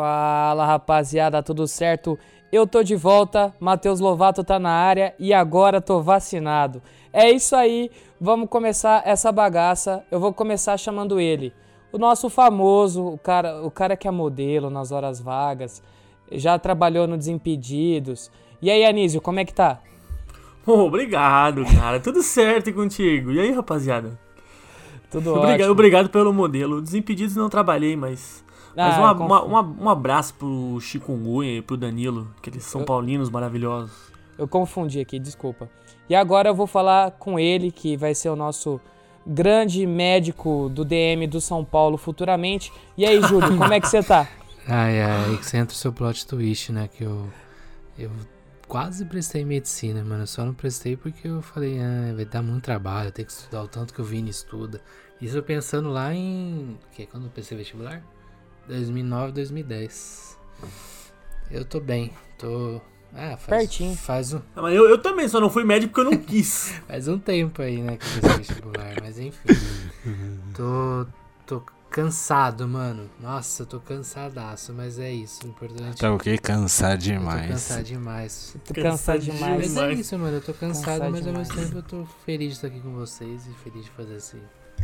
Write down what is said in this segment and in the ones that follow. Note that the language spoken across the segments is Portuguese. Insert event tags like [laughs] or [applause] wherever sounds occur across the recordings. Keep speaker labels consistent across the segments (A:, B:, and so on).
A: Fala rapaziada, tudo certo? Eu tô de volta, Matheus Lovato tá na área e agora tô vacinado. É isso aí, vamos começar essa bagaça. Eu vou começar chamando ele, o nosso famoso, o cara, o cara que é modelo nas horas vagas, já trabalhou no Desimpedidos. E aí, Anísio, como é que tá?
B: Pô, obrigado, cara. Tudo certo e contigo. E aí, rapaziada?
A: Tudo
B: Obrigado,
A: ótimo.
B: obrigado pelo modelo. Desimpedidos não trabalhei, mas. Mas
A: Ah,
B: uma- uma- uma- um abraço pro Chikungunya e pro Danilo, aqueles São Paulinos maravilhosos.
A: Eu confundi aqui, desculpa. E agora eu vou falar com ele, que vai ser o nosso grande médico do DM do São Paulo futuramente. E aí, Júlio, como é que você tá? [laughs]
C: Ai, ai, aí que você entra o seu plot twist, né? Que eu. Eu quase prestei medicina, mano. Eu só não prestei porque eu falei, ah, vai dar muito trabalho, eu tenho que estudar o tanto que o Vini estuda. Isso eu pensando lá em. Que? Quando eu pensei vestibular? 2009, 2010. Eu tô bem, tô. Ah, faz,
A: Pertinho.
C: Faz um,
B: Ah, mas eu, eu também, só não fui médico porque eu não [laughs] quis.
C: faz um tempo aí, né, que eu vestibular, mas enfim. Tô. tô cansado, mano. Nossa, eu tô cansadaço, mas é isso. O importante
D: Tá o quê? Cansar
C: Eu tô
D: demais.
C: cansado demais.
A: Tô cansado demais.
C: Mas é
B: Demais.
C: isso, mano. Eu tô cansado,
A: Cansado
C: mas ao
A: demais.
C: mesmo tempo eu tô feliz de estar aqui com vocês e feliz de fazer esse,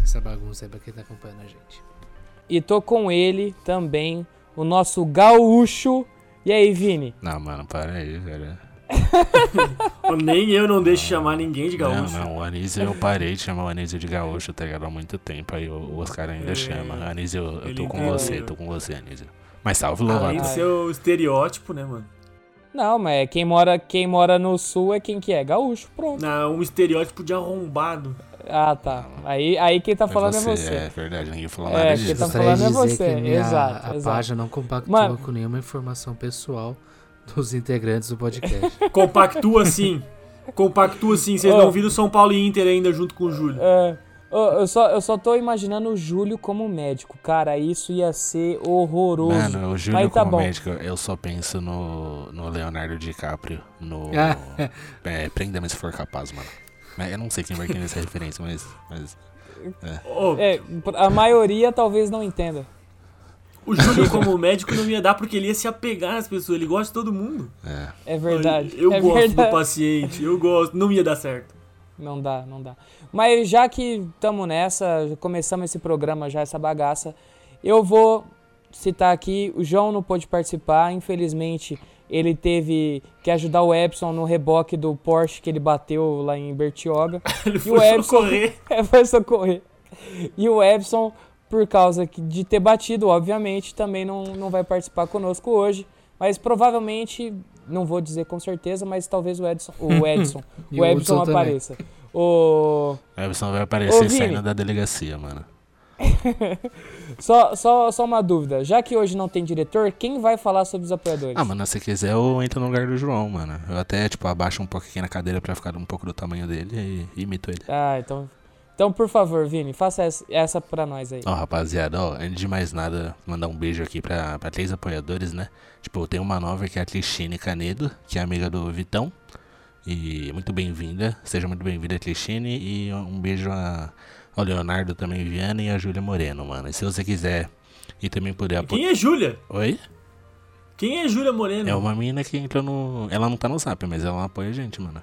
C: essa bagunça aí pra quem tá acompanhando a gente.
A: E tô com ele também, o nosso gaúcho. E aí, Vini?
D: Não, mano, para aí, velho. [laughs]
B: Nem eu não deixo chamar ninguém de
D: Não,
B: gaúcho.
D: não, o Anísio eu parei de chamar o Anísio de gaúcho, tá ligado? Há muito tempo, aí o Oscar ainda
B: É,
D: chama. Anísio, eu tô com
B: entendeu.
D: você, tô com você, Anísio. Mas salve,
B: Além
D: Lovato.
B: de ser o estereótipo, né, mano?
A: Não, mas quem mora, quem mora no sul é quem que é? Gaúcho, pronto.
B: Não, um estereótipo de arrombado.
A: Ah, tá. Aí, aí quem tá falando é você.
D: É verdade, ninguém falou
A: É,
D: nada
A: quem
D: disso.
A: tá
C: Gostaria de
A: falando é você,
C: que minha,
A: exato,
C: a
A: exato.
C: página não compactua
A: Mano.
C: com nenhuma informação pessoal dos integrantes do podcast.
B: Compactua sim. Compactua sim. Vocês
A: Ô.
B: não viram São Paulo e Inter ainda junto com o Júlio.
A: É. Eu só, eu só tô imaginando o Júlio como médico. Cara, isso ia ser horroroso.
D: Mano, o Júlio
A: Mas tá
D: como
A: bom.
D: médico, eu só penso no, no Leonardo DiCaprio, no...
C: Ah. [laughs]
D: é, Prenda-me se for capaz, mano. Eu não sei quem vai entender essa referência, mas... mas
B: Ô,
A: É, a maioria talvez não entenda.
B: O Júlio, como médico, não ia dar porque ele ia se apegar nas pessoas. Ele gosta de todo mundo.
D: é.
A: É verdade.
B: Eu
A: é
B: gosto
A: verdade.
B: do paciente. Eu gosto. Não ia dar certo.
A: Não dá, não dá. Mas já que estamos nessa, começamos esse programa já, essa bagaça, eu vou citar aqui, o João não pôde participar, infelizmente ele teve que ajudar o Epson no reboque do Porsche que ele bateu lá em Bertioga. [laughs]
B: Ele
A: E
B: foi
A: o Epson
B: socorrer. [laughs]
A: foi socorrer. E o Epson, por causa de ter batido, obviamente, também não, não vai participar conosco hoje. Mas provavelmente, não vou dizer com certeza, mas talvez o Edson, o [laughs] Edson, o Edson
C: também.
A: apareça. O...
D: O Everson vai aparecer saindo da delegacia, mano. [laughs]
A: Só, só, só uma dúvida. Já que hoje não tem diretor, quem vai falar sobre os apoiadores?
D: Ah, mano, se quiser eu entro no lugar do João, mano. Eu até, tipo, abaixo um pouco aqui na cadeira pra ficar um pouco do tamanho dele e imito ele.
A: Ah, então. Então, por favor, Vini, faça essa, pra nós aí.
D: Ó, rapaziada, ó, antes de mais nada, mandar um beijo aqui pra, pra três apoiadores, né? Tipo, tem uma nova que é a Clichine Canedo, que é amiga do Vitão. E muito bem-vinda, seja muito bem-vinda, Clichine. E um beijo a, ao Leonardo também Viana e a Júlia Moreno, mano. E se você quiser e também puder apoiar.
B: Quem é Júlia?
D: Oi?
B: Quem é Júlia Moreno?
D: É uma mina que entrou no. Ela não tá no zap, mas ela apoia a gente, mano.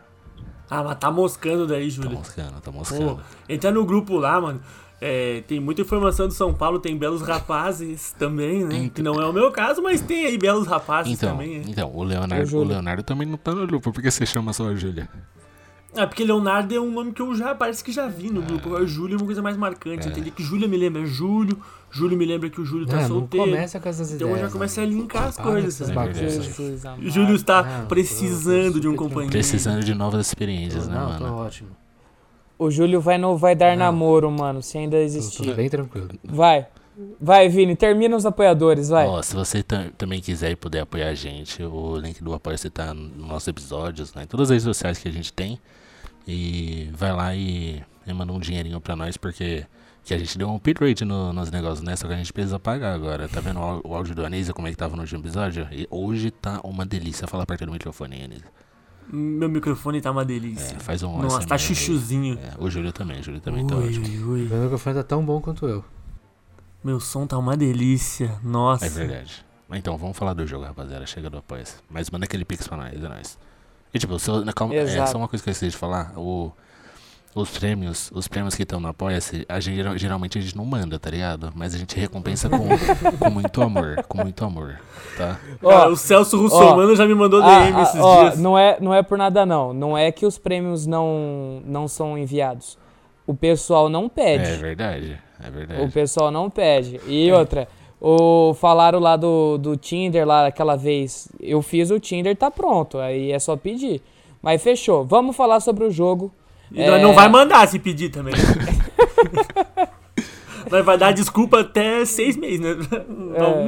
B: Ah, mas tá moscando daí,
D: Tá
B: Júlia.
D: moscando, tá
B: Pô,
D: moscando.
B: entrar no grupo lá, mano. é, tem muita informação do São Paulo, tem belos rapazes [laughs] também, né? Que não é o meu caso, mas tem aí belos rapazes
D: Então,
B: também. né?
D: então o, Leonardo, o Leonardo também não tá no grupo. Por que você chama só a Júlia?
B: Ah, porque Leonardo é um nome que eu já parece que já vi no grupo. Agora Júlio é uma coisa mais marcante.
D: É.
B: Entendi que Júlia me lembra Júlio, Júlio me lembra que o Júlio tá
C: Ah, não
B: solteiro.
C: começa com essas
B: Então
C: ideias.
B: já começa a
C: né?
B: linkar as coisas.
C: essas
D: É
C: bagunças.
B: Júlio está
C: Não,
B: precisando
C: tô-
B: de um
C: tô-
B: companheiro.
D: Precisando de novas experiências, né,
C: Não, tô
D: mano?
C: ótimo.
A: O Júlio vai, no, vai dar
C: Não.
A: namoro, mano, se ainda
C: Tô,
A: existir.
C: tô bem tranquilo.
A: Vai. Vai, Vini, termina os apoiadores, vai.
D: Ó, se você também quiser e puder apoiar a gente, o link do apoio tá nos nossos episódios, né? Em todas as redes sociais que a gente tem. E vai lá e, e manda um dinheirinho pra nós, porque que a gente deu um upgrade no, nos negócios, né? Só que a gente precisa pagar agora. Tá vendo o, o áudio do Anísio, como é que tava no último episódio? E hoje tá uma delícia falar perto do microfone, Anísio.
B: Meu microfone tá uma delícia.
D: É, faz um
B: Nossa, tá chuchuzinho.
D: É, o Júlio também, o Júlio também tá ui, tá ótimo.
C: Ui. Meu microfone tá tão bom quanto eu.
B: Meu som tá uma delícia. Nossa.
D: É verdade. Então, vamos falar do jogo, rapaziada. Chega do apoio. Mas manda aquele pix pra nós, é nóis. E tipo, se eu, calma, é, só uma coisa que eu esqueci de falar. O, os prêmios, os prêmios que estão no Apoia-se, a gente, geralmente a gente não manda, tá ligado? Mas a gente recompensa com, com muito amor, com muito amor, tá?
B: Ó, o Celso Russomano já me mandou DM esses
A: ó,
B: dias.
A: Não é, não é por nada não, não é que os prêmios não, não são enviados. O pessoal não pede.
D: É verdade, é verdade.
A: O pessoal não pede. E é. outra, o, falaram lá do, do Tinder lá aquela vez. Eu fiz o Tinder, tá pronto. Aí é só pedir. Mas fechou. Vamos falar sobre o jogo.
B: E é... não vai mandar se pedir também. [laughs] Nós vai dar desculpa até seis meses, né?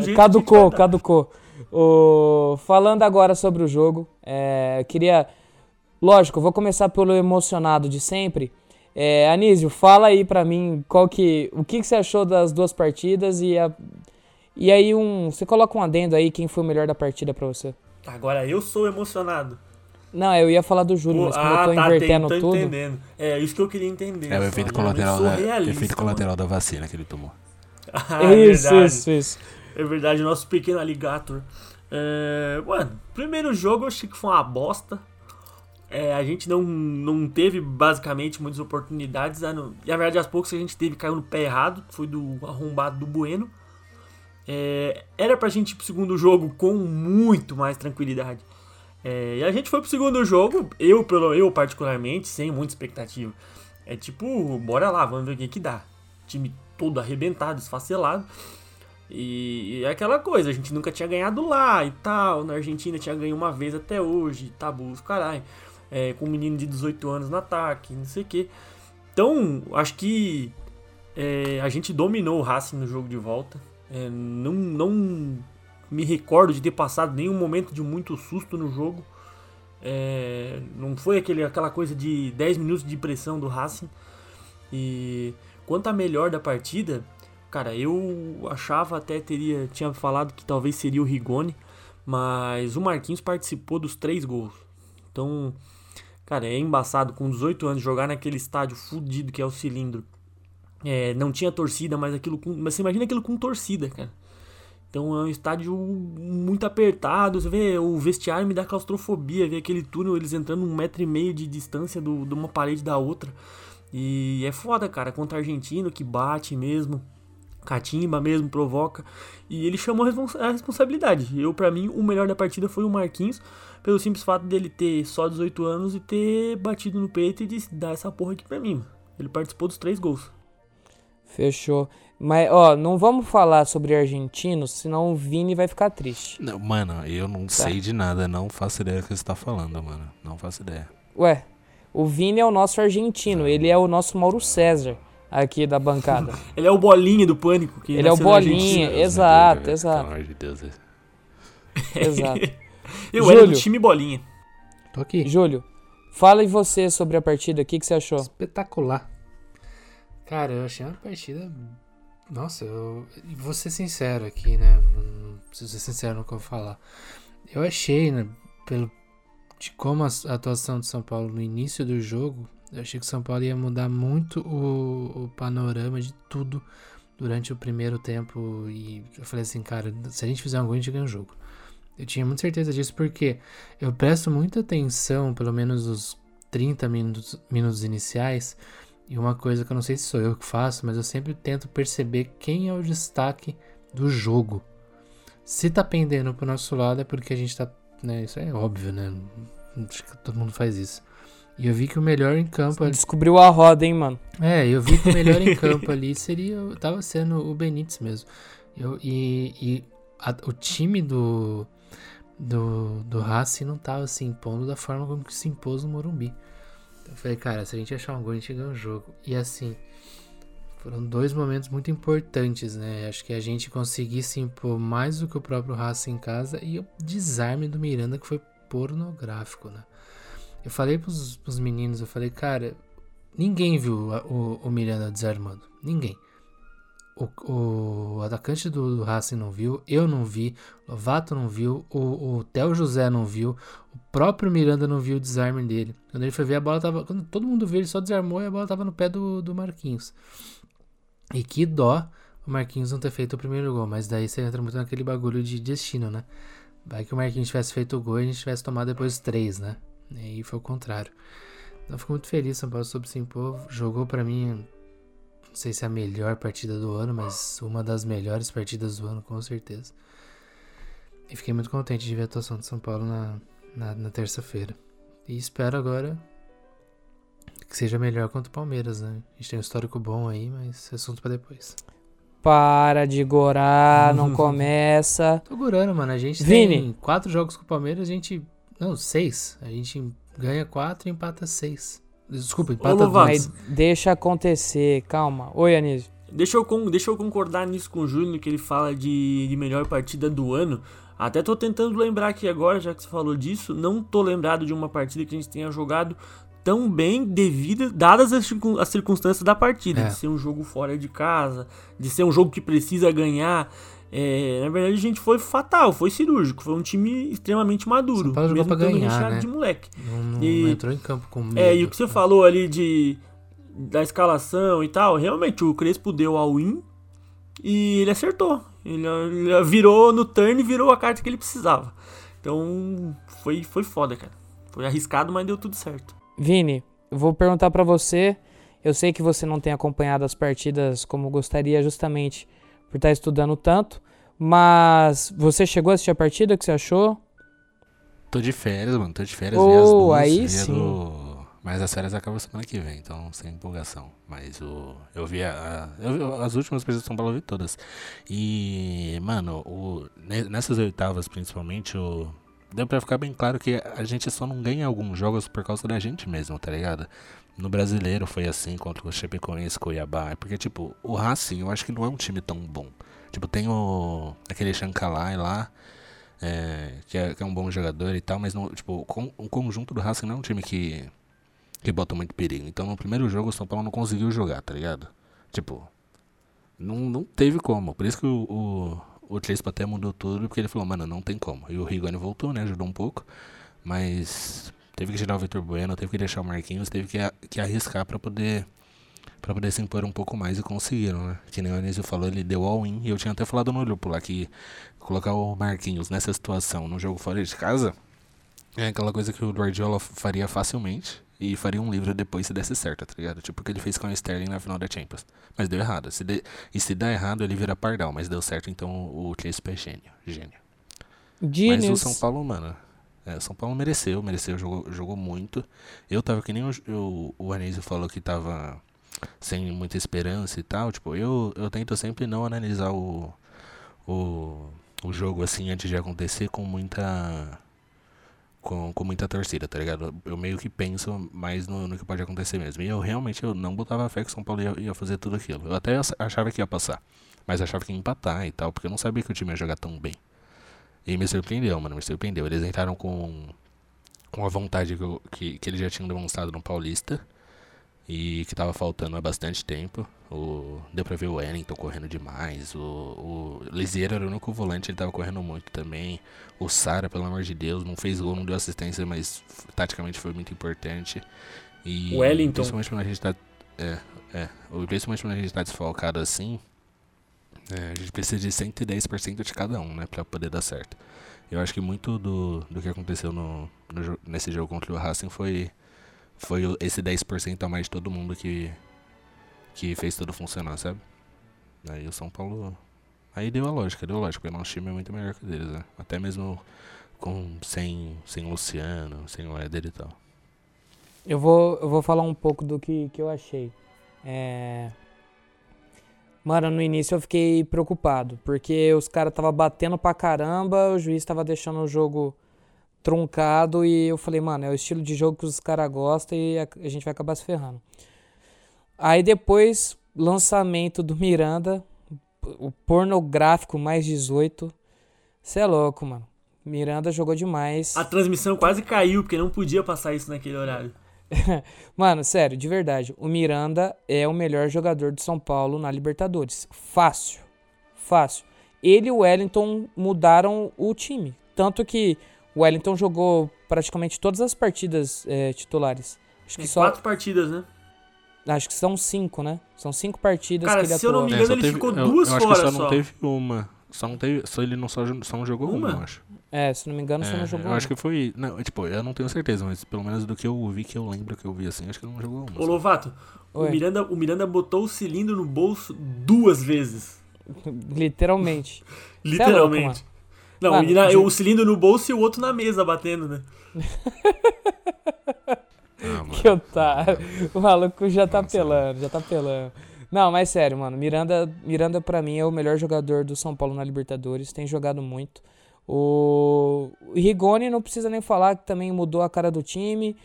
A: É, caducou, caducou. O... Falando agora sobre o jogo, é... queria. Lógico, vou começar pelo emocionado de sempre. É, Anísio, fala aí pra mim qual que, o que, que você achou das duas partidas e, a, e aí um, você coloca um adendo aí quem foi o melhor da partida pra você.
B: Agora eu sou emocionado.
A: Não, eu ia falar do Júlio, Pô, mas como ah, eu tô tá, invertendo tem, tô tudo.
B: entendendo. É isso que eu queria entender.
D: É o efeito colateral, da, efeito colateral da vacina que ele tomou. [laughs]
B: ah, é isso, verdade. isso, isso. É verdade, nosso pequeno alligator. É, mano, primeiro jogo eu achei que foi uma bosta. É, a gente não, não teve basicamente muitas oportunidades. E na verdade, as poucas que a gente teve caiu no pé errado. Foi do arrombado do Bueno. É, era pra gente ir pro segundo jogo com muito mais tranquilidade. É, e a gente foi pro segundo jogo, eu, pelo, eu particularmente, sem muita expectativa. É tipo, bora lá, vamos ver o que que dá. Time todo arrebentado, esfacelado. E, e é aquela coisa, a gente nunca tinha ganhado lá e tal. Na Argentina tinha ganho uma vez até hoje, tabus, caralho. É, com um menino de 18 anos no ataque, não sei o que. Então, acho que é, a gente dominou o Racing no jogo de volta. É, não, não me recordo de ter passado nenhum momento de muito susto no jogo. É, não foi aquele, aquela coisa de 10 minutos de pressão do Racing. E quanto a melhor da partida, cara, eu achava até teria tinha falado que talvez seria o Rigoni, mas o Marquinhos participou dos três gols. Então, cara, é embaçado com 18 anos jogar naquele estádio fudido que é o cilindro. É, não tinha torcida, mas aquilo com, mas você imagina aquilo com torcida, cara. Então é um estádio muito apertado. Você vê o vestiário me dá claustrofobia, ver aquele túnel, eles entrando um metro e meio de distância do, de uma parede da outra. E é foda, cara, contra argentino que bate mesmo. Catimba mesmo, provoca. E ele chamou a responsabilidade. Eu, para mim, o melhor da partida foi o Marquinhos, pelo simples fato dele ter só 18 anos e ter batido no peito e dar essa porra aqui pra mim. Ele participou dos três gols.
A: Fechou. Mas, ó, não vamos falar sobre argentinos, senão o Vini vai ficar triste.
D: Não, mano, eu não tá. sei de nada, não faço ideia do que você tá falando, mano. Não faço ideia.
A: Ué, o Vini é o nosso argentino, ele é o nosso Mauro César aqui da bancada. [laughs]
B: ele é o bolinha do pânico. Que
A: ele é o bolinha, exato, Deus, exato. Pelo amor de Deus. Exato. [laughs]
B: eu Júlio, era do time bolinha.
C: Tô aqui.
A: Júlio, fala em você sobre a partida, o que, que você achou?
C: Espetacular. Cara, eu achei uma partida nossa, eu vou ser sincero aqui, né? Não preciso ser sincero no que eu vou falar. Eu achei, né, pelo de como a, atuação de São Paulo no início do jogo, eu achei que São Paulo ia mudar muito o, o panorama de tudo durante o primeiro tempo. E eu falei assim, cara, se a gente fizer um gol, a gente ganha o jogo. Eu tinha muita certeza disso porque eu presto muita atenção, pelo menos os 30 minutos, minutos iniciais, e uma coisa que eu não sei se sou eu que faço, mas eu sempre tento perceber quem é o destaque do jogo. Se tá pendendo pro nosso lado é porque a gente tá. Né, isso é óbvio, né? Acho que todo mundo faz isso. E eu vi que o melhor em campo.
A: Ali... Descobriu a roda, hein, mano?
C: É, eu vi que o melhor em [laughs] campo ali seria. Tava sendo o Benítez mesmo. Eu, e e a, o time do. Do, do Racing não tava se impondo da forma como se impôs no Morumbi. Eu falei, cara, se a gente achar um gol, a gente ganha o jogo. E assim, foram dois momentos muito importantes, né? Acho que a gente conseguisse impor mais do que o próprio Racing em casa e o desarme do Miranda que foi pornográfico, né? Eu falei pros, pros meninos, eu falei, cara, ninguém viu o, o Miranda desarmando. Ninguém. O, o, atacante do, do Racing não viu, eu não vi, Lovato não viu, o, o Theo José não viu, o próprio Miranda não viu o desarme dele. Quando ele foi ver, a bola tava. Quando todo mundo viu, ele só desarmou e a bola tava no pé do, do Marquinhos. E que dó o Marquinhos não ter feito o primeiro gol, mas daí você entra muito naquele bagulho de destino, né? Vai que o Marquinhos tivesse feito o gol e a gente tivesse tomado depois três, né? E aí foi o contrário. Então, eu fico muito feliz, São Paulo soube se impor. Jogou para mim não sei se é a melhor partida do ano, mas uma das melhores partidas do ano, com certeza. E fiquei muito contente de ver a atuação de São Paulo na, na, na terça-feira. E espero agora que seja melhor contra o Palmeiras, né? A gente tem um histórico bom aí, mas assunto para depois.
A: Para de gorar, não [laughs] começa.
C: Tô gorando, mano. A gente Vini. tem quatro jogos com o Palmeiras, a gente. Não, seis. A gente ganha quatro e empata seis. Desculpa, empata
A: Mas deixa acontecer, calma. Oi, Anísio.
B: Deixa eu, deixa eu concordar nisso com o Júnior, que ele fala de, de melhor partida do ano. Até tô tentando lembrar aqui agora, já que você falou disso, não tô lembrado de uma partida que a gente tenha jogado tão bem devido, dadas as, as circunstâncias da partida, é. de ser um jogo fora de casa, de ser um jogo que precisa ganhar. É, na verdade, a gente foi fatal, foi cirúrgico. Foi um time extremamente maduro.
C: São mesmo pra ganhar, né?
B: de moleque.
C: Não, não, e, não entrou em campo com medo.
B: É, e o que você falou ali de da escalação e tal, realmente o Crespo deu ao win e ele acertou. Ele, ele virou no turn e virou a carta que ele precisava. Então foi, foi foda, cara. Foi arriscado, mas deu tudo certo.
A: Vini, eu vou perguntar para você. Eu sei que você não tem acompanhado as partidas como gostaria, justamente por estar estudando tanto. Mas você chegou a assistir a partida? O que você achou?
D: Tô de férias, mano. Tô de férias.
A: Oh, aí sim. Do...
D: Mas as férias acabam semana que vem, então sem empolgação. Mas o... eu vi a... eu as últimas partidas de São Paulo, eu vi todas. E, mano, o... nessas oitavas principalmente, o... deu pra ficar bem claro que a gente só não ganha alguns jogos por causa da gente mesmo, tá ligado? No brasileiro foi assim contra o Chapecoense, Cuiabá. Porque, tipo, o Racing eu acho que não é um time tão bom. Tipo, tem o. aquele Shankalai lá. É, que, é, que, é, um bom jogador e tal, mas não, tipo, com, o conjunto do Racing não é um time que, que bota muito perigo. Então no primeiro jogo o São Paulo não conseguiu jogar, tá ligado? Tipo, não, não teve como. Por isso que o, o, o até mudou tudo, porque ele falou, mano, não tem como. E o Rigoni voltou, né? Ajudou um pouco, mas teve que tirar o Vitor Bueno, teve que deixar o Marquinhos, teve que, que arriscar para poder para poder se impor um pouco mais e conseguiram, né? Que nem o Anísio falou, ele deu all-in. E eu tinha até falado no grupo lá que colocar o Marquinhos nessa situação, no jogo fora de casa, é aquela coisa que o Guardiola faria facilmente e faria um livro depois se desse certo, tá ligado? Tipo o que ele fez com o Sterling na final da Champions. Mas deu errado. Se de... E se dá errado, ele vira pardal. Mas deu certo, então o Chespe é gênio. Gênio. Genius. Mas o São Paulo, mano, é, São Paulo mereceu, mereceu, jogou, jogou muito. Eu tava que nem o, o, o Anísio falou que tava sem muita esperança e tal. Tipo, eu, eu tento sempre não analisar o, o, o jogo assim antes de acontecer com muita. Com, com muita torcida, tá ligado? Eu meio que penso mais no, no que pode acontecer mesmo. E eu realmente eu não botava fé que São Paulo ia, ia fazer tudo aquilo. Eu até achava que ia passar. Mas achava que ia empatar e tal, porque eu não sabia que o time ia jogar tão bem. E me surpreendeu, mano, me surpreendeu. Eles entraram com, com a vontade que, eu, que, que eles já tinham demonstrado no Paulista e que tava faltando há bastante tempo. O, deu pra ver o Wellington correndo demais. O, o Liseiro era o único volante, ele tava correndo muito também. O Sara, pelo amor de Deus, não fez gol, não deu assistência, mas taticamente foi muito importante. E
B: o Wellington.
D: Principalmente quando a gente tá. É, é. Principalmente quando a gente tá desfalcado assim. É, a gente precisa de 110% de cada um, né, para poder dar certo. Eu acho que muito do, do que aconteceu no, no, nesse jogo contra o Racing foi, foi esse 10% a mais de todo mundo que, que fez tudo funcionar, sabe? Aí o São Paulo. Aí deu a lógica, deu a lógica, porque o nosso time é muito melhor que o deles, né? Até mesmo com, sem, sem Luciano, sem o Éder e tal.
A: Eu vou, eu vou falar um pouco do que, que eu achei. É, Mano, no início eu fiquei preocupado, porque os caras tava batendo pra caramba, o juiz tava deixando o jogo truncado e eu falei, mano, é o estilo de jogo que os caras gostam e a, gente vai acabar se ferrando. Aí depois lançamento do Miranda, o pornográfico mais 18. Você é louco, mano. Miranda jogou demais.
B: A transmissão quase caiu, porque não podia passar isso naquele horário. [laughs]
A: Mano, sério, de verdade. O Miranda é o melhor jogador de São Paulo na Libertadores. Fácil. Fácil. Ele e o Wellington mudaram o time. Tanto que o Wellington jogou praticamente todas as partidas é, titulares.
B: Acho que só... quatro partidas, né?
A: Acho que são cinco, né? São cinco partidas
B: Cara,
A: que ele
B: se eu não me engano, é, ele teve, ficou duas
D: eu,
B: eu
D: acho que
B: só.
D: não teve uma. Só não teve. Só ele não só, só não jogou uma, uma eu acho.
A: É, se não me engano,
D: é,
A: só não jogou
D: Eu
A: uma.
D: acho que foi. Não, tipo, eu não tenho certeza, mas pelo menos do que eu vi, que eu lembro que eu vi assim, acho que ele não jogou uma.
B: Ô, Lovato, o Miranda, o Miranda botou o cilindro no bolso duas vezes. [laughs]
A: Literalmente. [laughs]
B: Literalmente. Não, mano, na, de... o cilindro no bolso e o outro na mesa batendo, né?
A: ah, que otário. O maluco já tá pelando, já tá pelando. Não, mas sério, mano. Miranda, Miranda para mim é o melhor jogador do São Paulo na Libertadores. Tem jogado muito. O Rigoni não precisa nem falar que também mudou a cara do time.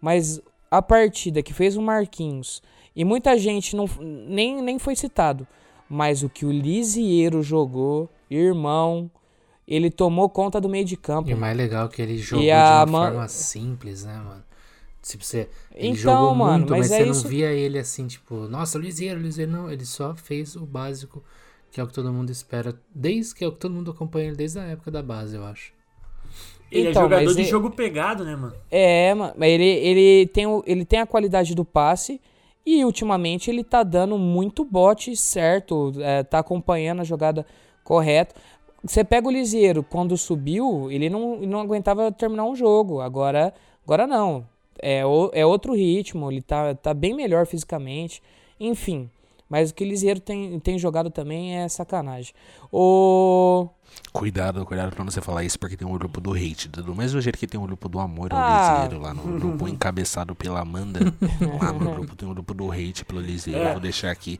A: Mas a partida que fez o Marquinhos e muita gente não, nem, nem foi citado. Mas o que o Lisieiro jogou, irmão, ele tomou conta do meio de campo.
C: E o mais legal é que ele jogou de uma man... forma simples, né, mano? Tipo, você, ele então, jogou mano, muito, mas, mas é você isso... não via ele assim, tipo, nossa, Luizero, Luizero, não. Ele só fez o básico, que é o que todo mundo espera, desde que é o que todo mundo acompanha ele desde a época da base, eu acho.
B: Ele é então, é jogador de ele... jogo pegado, né, mano?
A: É, mas ele, ele, tem o, ele tem a qualidade do passe e ultimamente ele tá dando muito bote certo, é, tá acompanhando a jogada correta. Você pega o Liseiro, quando subiu, ele não, não aguentava terminar um jogo. Agora, agora não. É, o, é outro ritmo, ele tá, tá bem melhor fisicamente. Enfim. Mas o que o Liseiro tem, tem jogado também é sacanagem. O.
D: Cuidado, cuidado pra não você falar isso, porque tem um grupo do hate. Do mesmo jeito que tem um grupo do amor ao ah. Liseiro lá no grupo encabeçado pela Amanda. [laughs] lá no grupo tem um grupo do hate pelo Liseiro. É. Vou deixar aqui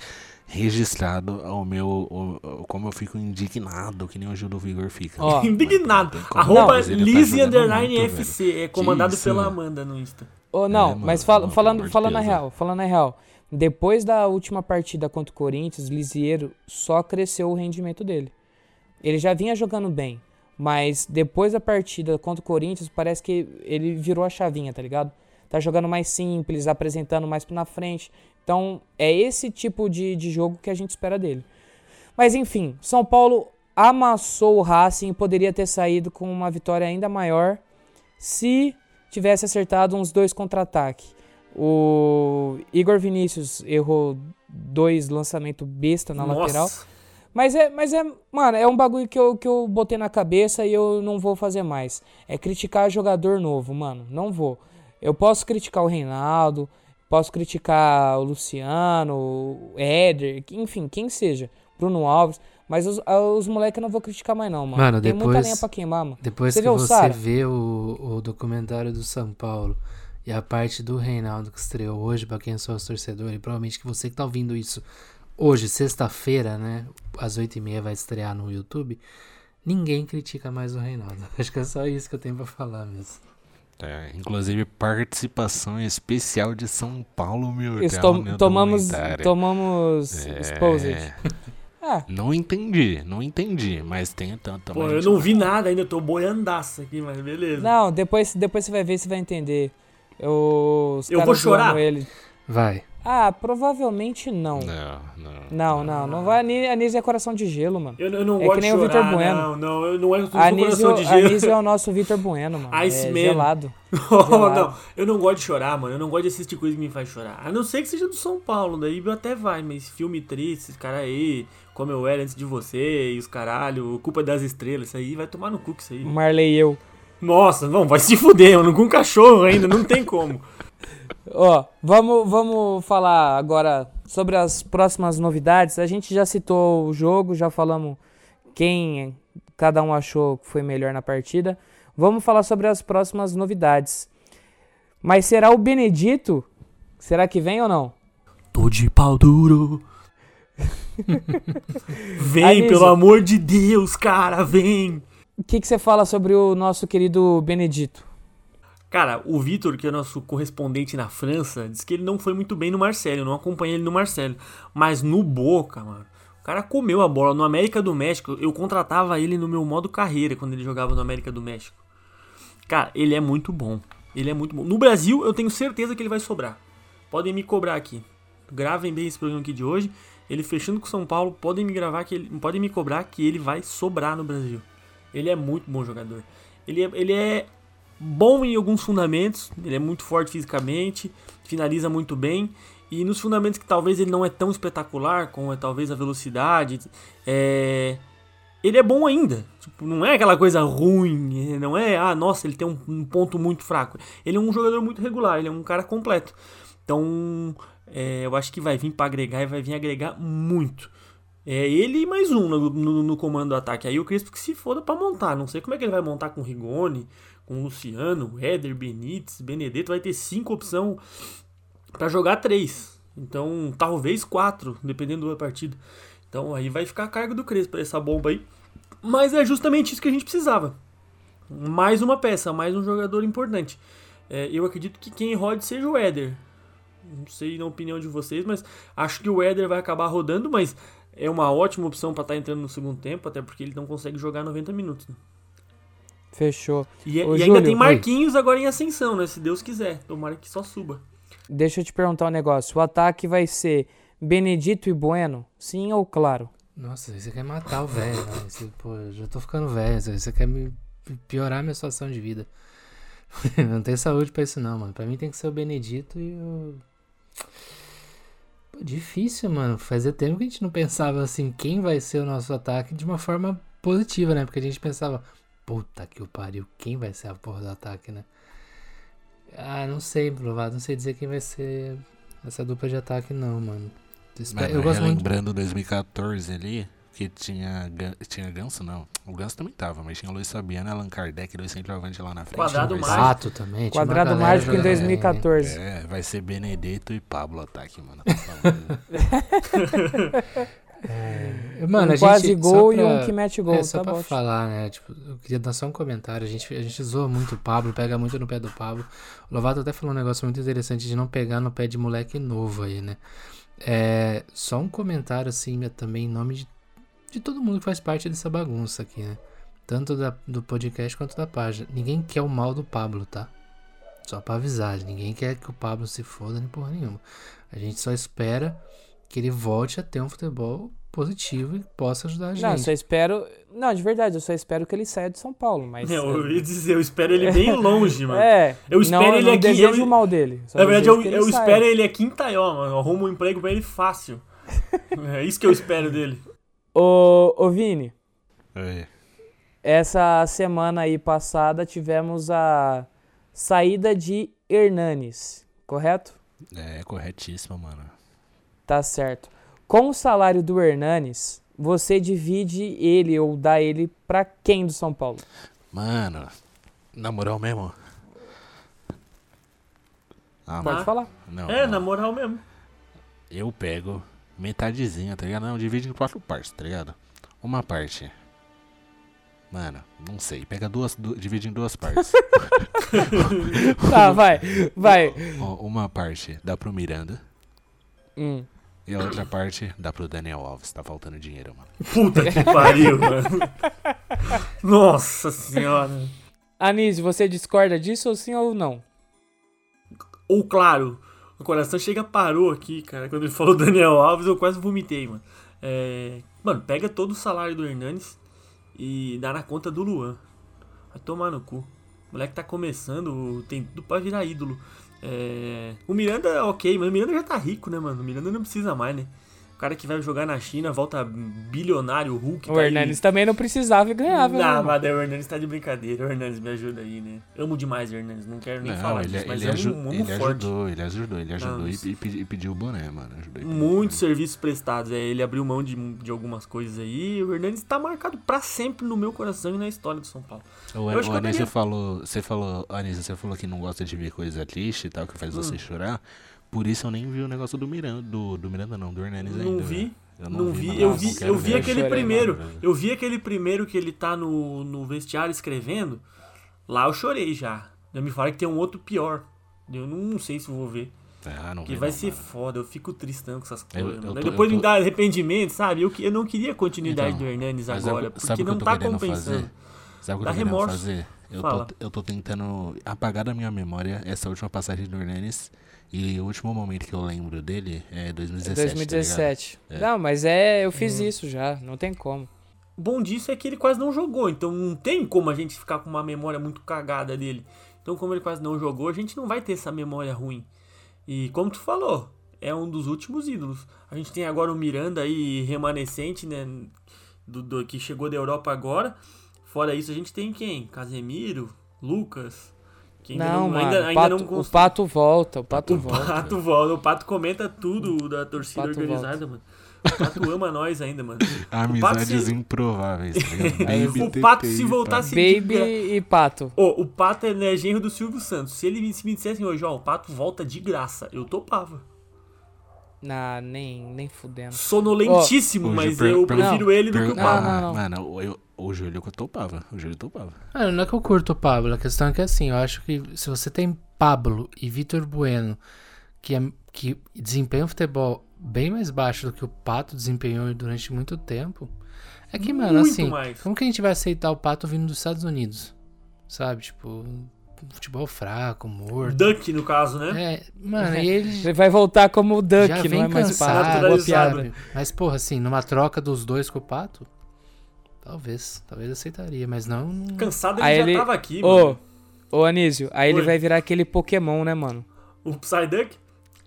D: registrado o meu. O, como eu fico indignado, que nem o Gil do Vigor fica.
B: Oh, indignado. Arroba Lizzie Underline FC. É comandado pela Amanda no Insta.
A: Oh, não, é, mano, mas fal, falando, falando a real, falando a real. Depois da última partida contra o Corinthians, Lisieiro só cresceu o rendimento dele. Ele já vinha jogando bem, mas depois da partida contra o Corinthians, parece que ele virou a chavinha, tá ligado? Tá jogando mais simples, apresentando mais na frente. Então, é esse tipo de, de jogo que a gente espera dele. Mas enfim, São Paulo amassou o Racing e poderia ter saído com uma vitória ainda maior se tivesse acertado uns dois contra-ataques. O Igor Vinícius errou dois lançamentos besta na Nossa. lateral. Mas é, mas é, mano, é um bagulho que eu, que eu botei na cabeça e eu não vou fazer mais. É criticar jogador novo, mano. Não vou. Eu posso criticar o Reinaldo, posso criticar o Luciano, o Éder, enfim, quem seja. Bruno Alves. Mas os, os moleques eu não vou criticar mais, não, mano.
C: Mano,
A: Tem
C: depois,
A: muita lenha pra queimar, mano.
C: Depois você que você vê o, o documentário do São Paulo e a parte do Reinaldo que estreou hoje, para quem sou os torcedores, e provavelmente que você que tá ouvindo isso hoje, sexta-feira, né? Às 8h30 vai estrear no YouTube. Ninguém critica mais o Reinaldo. [laughs] Acho que é só isso que eu tenho pra falar mesmo.
D: É, inclusive participação especial de São Paulo, meu
A: Estom Tomamos, tomamos é... exposed.
D: Ah. Não entendi, não entendi, mas tem tanto.
B: Pô, eu não vi nada ainda, eu tô boiandaço aqui, mas beleza.
A: Não, depois, depois você vai ver, você vai entender. Eu,
B: eu vou chorar?
A: Ele.
C: Vai.
A: Ah, provavelmente não.
D: Não,
A: não. Não, não, não vai. A Anísio é coração de gelo, mano.
B: Eu, eu não é gosto que nem de chorar, o Vitor Bueno. Não, não, eu não é
A: coração
B: de gelo.
A: Anísio é o nosso Vitor Bueno, mano.
B: Ice
A: é
B: Man.
A: gelado. [laughs]
B: Oh, gelado. não, eu não gosto de chorar, mano. Eu não gosto de assistir coisa que me faz chorar. A não ser que seja do São Paulo, daí até vai, mas filme triste, esse cara aí, como eu era antes de você, e os caralho, culpa das estrelas, isso aí vai tomar no cu que isso aí.
A: Marley e eu.
B: Nossa, não, vai se fuder, mano, com um cachorro ainda, não tem como. [laughs]
A: Ó, vamos, vamos falar agora sobre as próximas novidades. A gente já citou o jogo, já falamos quem cada um achou que foi melhor na partida. Vamos falar sobre as próximas novidades. Mas será o Benedito? Será que vem ou não?
B: Tô de pau duro. [laughs] vem, Anísio, pelo amor de Deus, cara, vem.
A: O que, que você fala sobre o nosso querido Benedito?
B: Cara, o Vitor, que é nosso correspondente na França, disse que ele não foi muito bem no Marcelo. Não acompanhei ele no Marcelo. Mas no Boca, mano. O cara comeu a bola. No América do México, eu contratava ele no meu modo carreira quando ele jogava no América do México. Cara, ele é muito bom. Ele é muito bom. No Brasil, eu tenho certeza que ele vai sobrar. Podem me cobrar aqui. Gravem bem esse programa aqui de hoje. Ele fechando com São Paulo, podem me gravar que ele, podem me cobrar que ele vai sobrar no Brasil. Ele é muito bom jogador. Ele é, ele é bom em alguns fundamentos, ele é muito forte fisicamente, finaliza muito bem. E nos fundamentos que talvez ele não é tão espetacular, como é talvez a velocidade, é... ele é bom ainda. Tipo, não é aquela coisa ruim, não é, ah, nossa, ele tem um, um, ponto muito fraco. Ele é um jogador muito regular, ele é um cara completo. Então, é, eu acho que vai vir para agregar e vai vir agregar muito. É ele e mais um no, no, no comando do ataque. Aí o Crespo que se foda para montar. Não sei como é que ele vai montar com o Rigoni, com Luciano, Éder, Benítez, Benedetto. Vai ter cinco opção para jogar três. Então, talvez quatro, dependendo da partida. Então, aí vai ficar a carga do Crespo essa bomba aí. Mas é justamente isso que a gente precisava. Mais uma peça, mais um jogador importante. É, eu acredito que quem rode seja o Éder. Não sei na opinião de vocês, mas acho que o Éder vai acabar rodando, mas é uma ótima opção para estar tá entrando no segundo tempo, até porque ele não consegue jogar 90 minutos. Né?
A: Fechou.
B: E, Ô, e ainda tem Marquinhos Oi. agora em ascensão, né? Se Deus quiser. Tomara que só suba.
A: Deixa eu te perguntar um negócio. O ataque vai ser Benedito e Bueno? Sim ou claro?
C: Nossa, você quer matar o velho, né? Pô, eu já tô ficando velho. Você quer me piorar minha situação de vida. [laughs] não tem saúde pra isso não, mano. Pra mim tem que ser o Benedito e o... Pô, difícil, mano. Fazia tempo que a gente não pensava assim, quem vai ser o nosso ataque de uma forma positiva, né? Porque a gente pensava, puta que o pariu, quem vai ser a porra do ataque, né? Ah, não sei, provado, não sei dizer quem vai ser essa dupla de ataque, não, mano.
D: Mas, eu gosto lembrando muito... 2014 ali, que tinha, tinha Ganso, não. O Ganso também tava, mas tinha o Luiz Fabiano, Allan Kardec, dois centroavantes lá na frente.
B: Quadrado
C: mágico. também.
A: Quadrado mágico em 2014.
D: É, vai ser Benedetto e Pablo ataque, mano. [laughs] [laughs]
A: É, mano, um quase gente, gol pra, e um que mete gol. É,
C: só
A: tá
C: pra falar, né? Tipo, eu queria dar só um comentário. A gente, a gente zoa muito o Pablo, pega muito no pé do Pablo. O Lovato até falou um negócio muito interessante de não pegar no pé de moleque novo aí, né? É, só um comentário, assim, também em nome de de todo mundo que faz parte dessa bagunça aqui, né? Tanto da, do podcast quanto da página. Ninguém quer o mal do Pablo, tá? Só pra avisar, ninguém quer que o Pablo se foda nem porra nenhuma. A gente só espera que ele volte a ter um futebol positivo e possa ajudar a gente.
A: Não, eu só espero. Não, de verdade, eu só espero que ele saia de São Paulo, mas.
B: Não, eu ia dizer, eu espero ele bem [laughs] longe, mano.
A: É.
B: Eu espero
A: não,
B: ele
A: não
B: aqui.
A: desejo eu... o mal dele.
B: Na verdade, eu, eu espero ele aqui em Taió, mano. Eu arrumo um emprego pra ele fácil. [laughs] é isso que eu espero dele.
A: Ô, ô Vini.
D: Oi.
A: Essa semana aí passada tivemos a saída de Hernanes, correto?
D: É, corretíssimo, mano.
A: Tá certo. Com o salário do Hernanes, você divide ele ou dá ele pra quem do São Paulo?
D: Mano, na moral mesmo.
A: Ah, Pode falar.
B: Não, é, não. na moral mesmo.
D: Eu pego metadezinha, tá ligado? Não, divide em quatro partes, tá ligado? Uma parte. Mano, não sei. Pega duas, du divide em duas partes. [laughs] [laughs]
A: tá, vai, vai.
D: Uma parte dá pro Miranda.
A: Hum.
D: E a outra parte dá pro Daniel Alves. Tá faltando dinheiro, mano.
B: Puta que pariu, mano. Nossa senhora.
A: Anise, você discorda disso ou sim ou não?
B: Ou claro. O coração chega parou aqui, cara. Quando ele falou Daniel Alves, eu quase vomitei, mano. É... Mano, pega todo o salário do Hernanes e dá na conta do Luan. Vai tomar no cu. O moleque tá começando, tem tudo pra virar ídolo. É... O Miranda é ok, mas o Miranda já tá rico, né, mano? O Miranda não precisa mais, né? Cara que vai jogar na China volta bilionário, Hulk.
A: O tá Hernandes aí. também não precisava e ganhava.
B: Não, né, mas o Hernandes tá de brincadeira. O Hernandes me ajuda aí, né? Amo demais o Hernandes, não quero nem não, falar ele, disso, mas ele, aju um, ele
D: ajudou, ele ajudou, ele ajudou não, e, e, pediu o boné, mano.
B: Muitos serviços prestados, é, ele abriu mão de, de algumas coisas aí. O Hernandes tá marcado pra sempre no meu coração e na história do São Paulo.
D: O, o Anísio falou, você falou, Anísio, você falou que não gosta de ver coisa triste e tal, que faz hum. você chorar. Por isso eu nem vi o negócio do Miranda, do, do Miranda não, do Hernandes ainda.
B: Não vi. Eu não, não vi, vi eu vi, eu vi aquele primeiro. eu vi aquele primeiro que ele tá no, no vestiário escrevendo. Lá eu chorei já. Já me falaram que tem um outro pior. Eu não sei se vou ver.
D: Ah, não
B: que vai
D: não,
B: ser
D: mano.
B: foda, eu fico tristão com essas
D: Eu-
B: coisas.
D: eu
B: mano.
D: tô-
B: Depois
D: eu
B: me
D: tô-
B: dá arrependimento, sabe? Eu, que- eu não queria continuidade
D: Então,
B: do Hernanes
D: Mas
B: agora, porque
D: sabe o que
B: não
D: eu tô
B: tá compensando.
D: fazer? Sabe o que
B: Dá
D: eu tô
B: remorso.
D: fazer? Eu
B: Fala.
D: tô, eu tô tentando apagar da minha memória essa última passagem do Hernanes. E o último momento que eu lembro dele é 2017. tá ligado?
A: 2017.
D: É.
A: Não, mas é, eu
B: Hum.
A: fiz isso já, não tem como.
B: O bom disso é que ele quase não jogou, então não tem como a gente ficar com uma memória muito cagada dele. Então, como ele quase não jogou, a gente não vai ter essa memória ruim. E como tu falou, é um dos últimos ídolos. A gente tem agora o Miranda aí remanescente, né? Do, do- que chegou da Europa agora. Fora isso, a gente tem quem? Casemiro, Lucas. Que ainda
A: não,
B: não,
A: mano,
B: ainda,
A: o,
B: ainda
A: pato,
B: não
A: o pato volta, o pato
B: o
A: volta.
B: Pato volta. O Pato comenta tudo da torcida organizada, mano. O Pato ama nós ainda, mano. [laughs]
D: Amizades
B: se-
D: improváveis, tá [laughs] Baby
B: o Pato se
D: tá?
B: voltasse
A: Baby
B: de
A: e pato.
B: Ô, o Pato é né, genro do Silvio Santos. Se ele se me dissessem hoje, ó, o Pato volta de graça, eu topava.
A: Nah, nem, nem fudendo.
B: Sonolentíssimo,
D: Hoje
B: mas
D: per-
B: eu
D: per-
B: prefiro ele do que o Pato.
A: Não, não, não.
D: Mano, eu, o Júlio que eu topava. O Júlio topava.
C: Mano, não é que eu curto o Pablo, a questão é que assim, eu acho que se você tem Pablo e Vitor Bueno, que, é, que desempenham futebol bem mais baixo do que o Pato desempenhou durante muito tempo, é que, mano,
B: Muito
C: assim,
B: mais.
C: como que a gente vai aceitar o Pato vindo dos Estados Unidos? Sabe, tipo, futebol fraco, morto.
B: Duck, no caso, né?
C: É, mano, e ele
A: Ele vai voltar como o Duck, não é mais
C: cansado,
B: naturalizado.
A: piada.
C: Mas, porra, assim, numa troca dos dois com o Pato, talvez, talvez aceitaria, mas não...
B: Cansado ele
A: Aí
B: já
A: ele-
B: tava aqui,
A: Ô,
B: mano.
A: ô Anísio, aí ele
B: Oi.
A: vai virar aquele Pokémon, né, mano?
B: O Psyduck?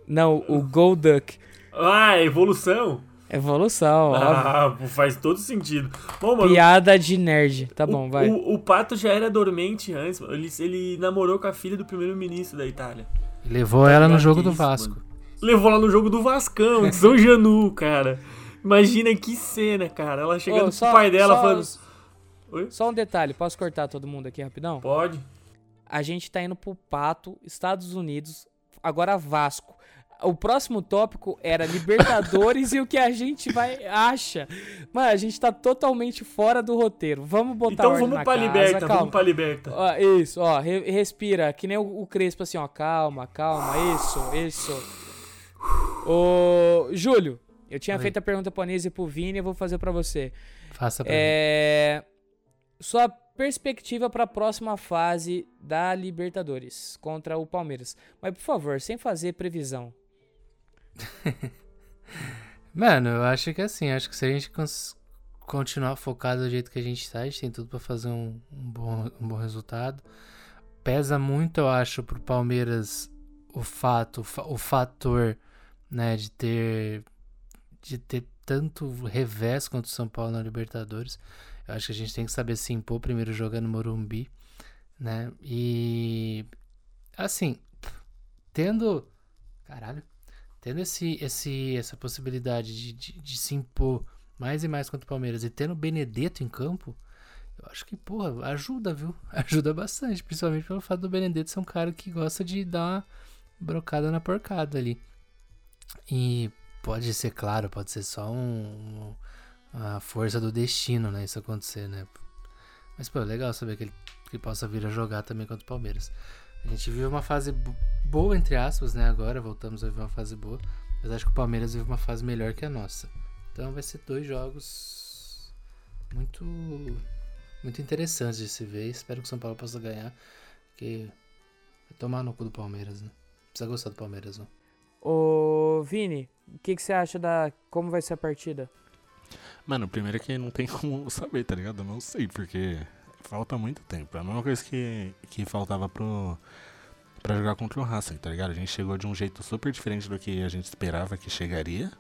A: Não, o Golduck.
B: Ah, evolução.
A: Evolução, óbvio.
B: Ah, faz todo sentido. Bom, mano,
A: Piada de nerd. Tá bom,
B: o,
A: vai.
B: O, o Pato já era dormente antes. mano. Ele, ele namorou com a filha do primeiro-ministro da Itália.
C: Levou ela no jogo do Vasco.
B: mano. Levou lá no jogo do Vascão, de São Janu, cara. Imagina que cena, cara. Ela chegando
A: Ô,
B: pro pai dela
A: só-
B: falando. Oi?
A: Só um detalhe, posso cortar todo mundo aqui rapidão?
B: Pode.
A: A gente tá indo pro Pato, Estados Unidos, agora Vasco. O próximo tópico era Libertadores [laughs] e o que a gente vai acha. Mano, a gente tá totalmente fora do roteiro. Vamos botar
B: Então vamos
A: na
B: pra
A: casa,
B: Liberta,
A: calma.
B: vamos pra Liberta.
A: Ó, isso, ó, re- respira, que nem o, o Crespo assim, ó, calma, calma, isso, isso. Ô, Júlio, eu tinha
C: Oi.
A: feito a pergunta pro Anísio e pro Vini, eu vou fazer pra você.
C: Faça pra mim.
A: É, sua perspectiva pra próxima fase da Libertadores contra o Palmeiras. Mas, por favor, sem fazer previsão. [laughs]
C: Mano, eu acho que assim, acho que se a gente continuar focado do jeito que a gente tá, a gente tem tudo pra fazer um, um bom, um bom resultado. Pesa muito, eu acho, pro Palmeiras o fato, o fa- o fator, né, de ter de ter tanto revés contra o São Paulo na Libertadores. Eu acho que a gente tem que saber se impor primeiro jogando no Morumbi, né? E assim, tendo caralho, tendo esse, esse, essa possibilidade de, de, de se impor mais e mais contra o Palmeiras e tendo o Benedetto em campo, eu acho que, porra, ajuda, viu? [laughs] Ajuda bastante, principalmente pelo fato do Benedetto ser um cara que gosta de dar uma brocada na porcada ali. E pode ser, claro, pode ser só um, um- a força do destino, né? Isso acontecer, né? Mas, pô, é legal saber que ele, que possa vir a jogar também contra o Palmeiras. A gente vive uma fase bo- boa, entre aspas, né? Agora voltamos a viver uma fase boa. Mas acho que o Palmeiras vive uma fase melhor que a nossa. Então vai ser dois jogos muito muito interessantes de se ver. Espero que o São Paulo possa ganhar. Porque vai tomar no cu do Palmeiras, né? Precisa gostar do Palmeiras, não.
A: Ô, Vini, o que, que você acha da. Como vai ser a partida?
D: Mano, primeiro é que não tem [laughs] como saber, tá ligado? Eu não sei, porque falta muito tempo. É a mesma coisa que, que faltava pro, pra jogar contra o Racing, tá ligado? A gente chegou de um jeito super diferente do que a gente esperava que chegaria.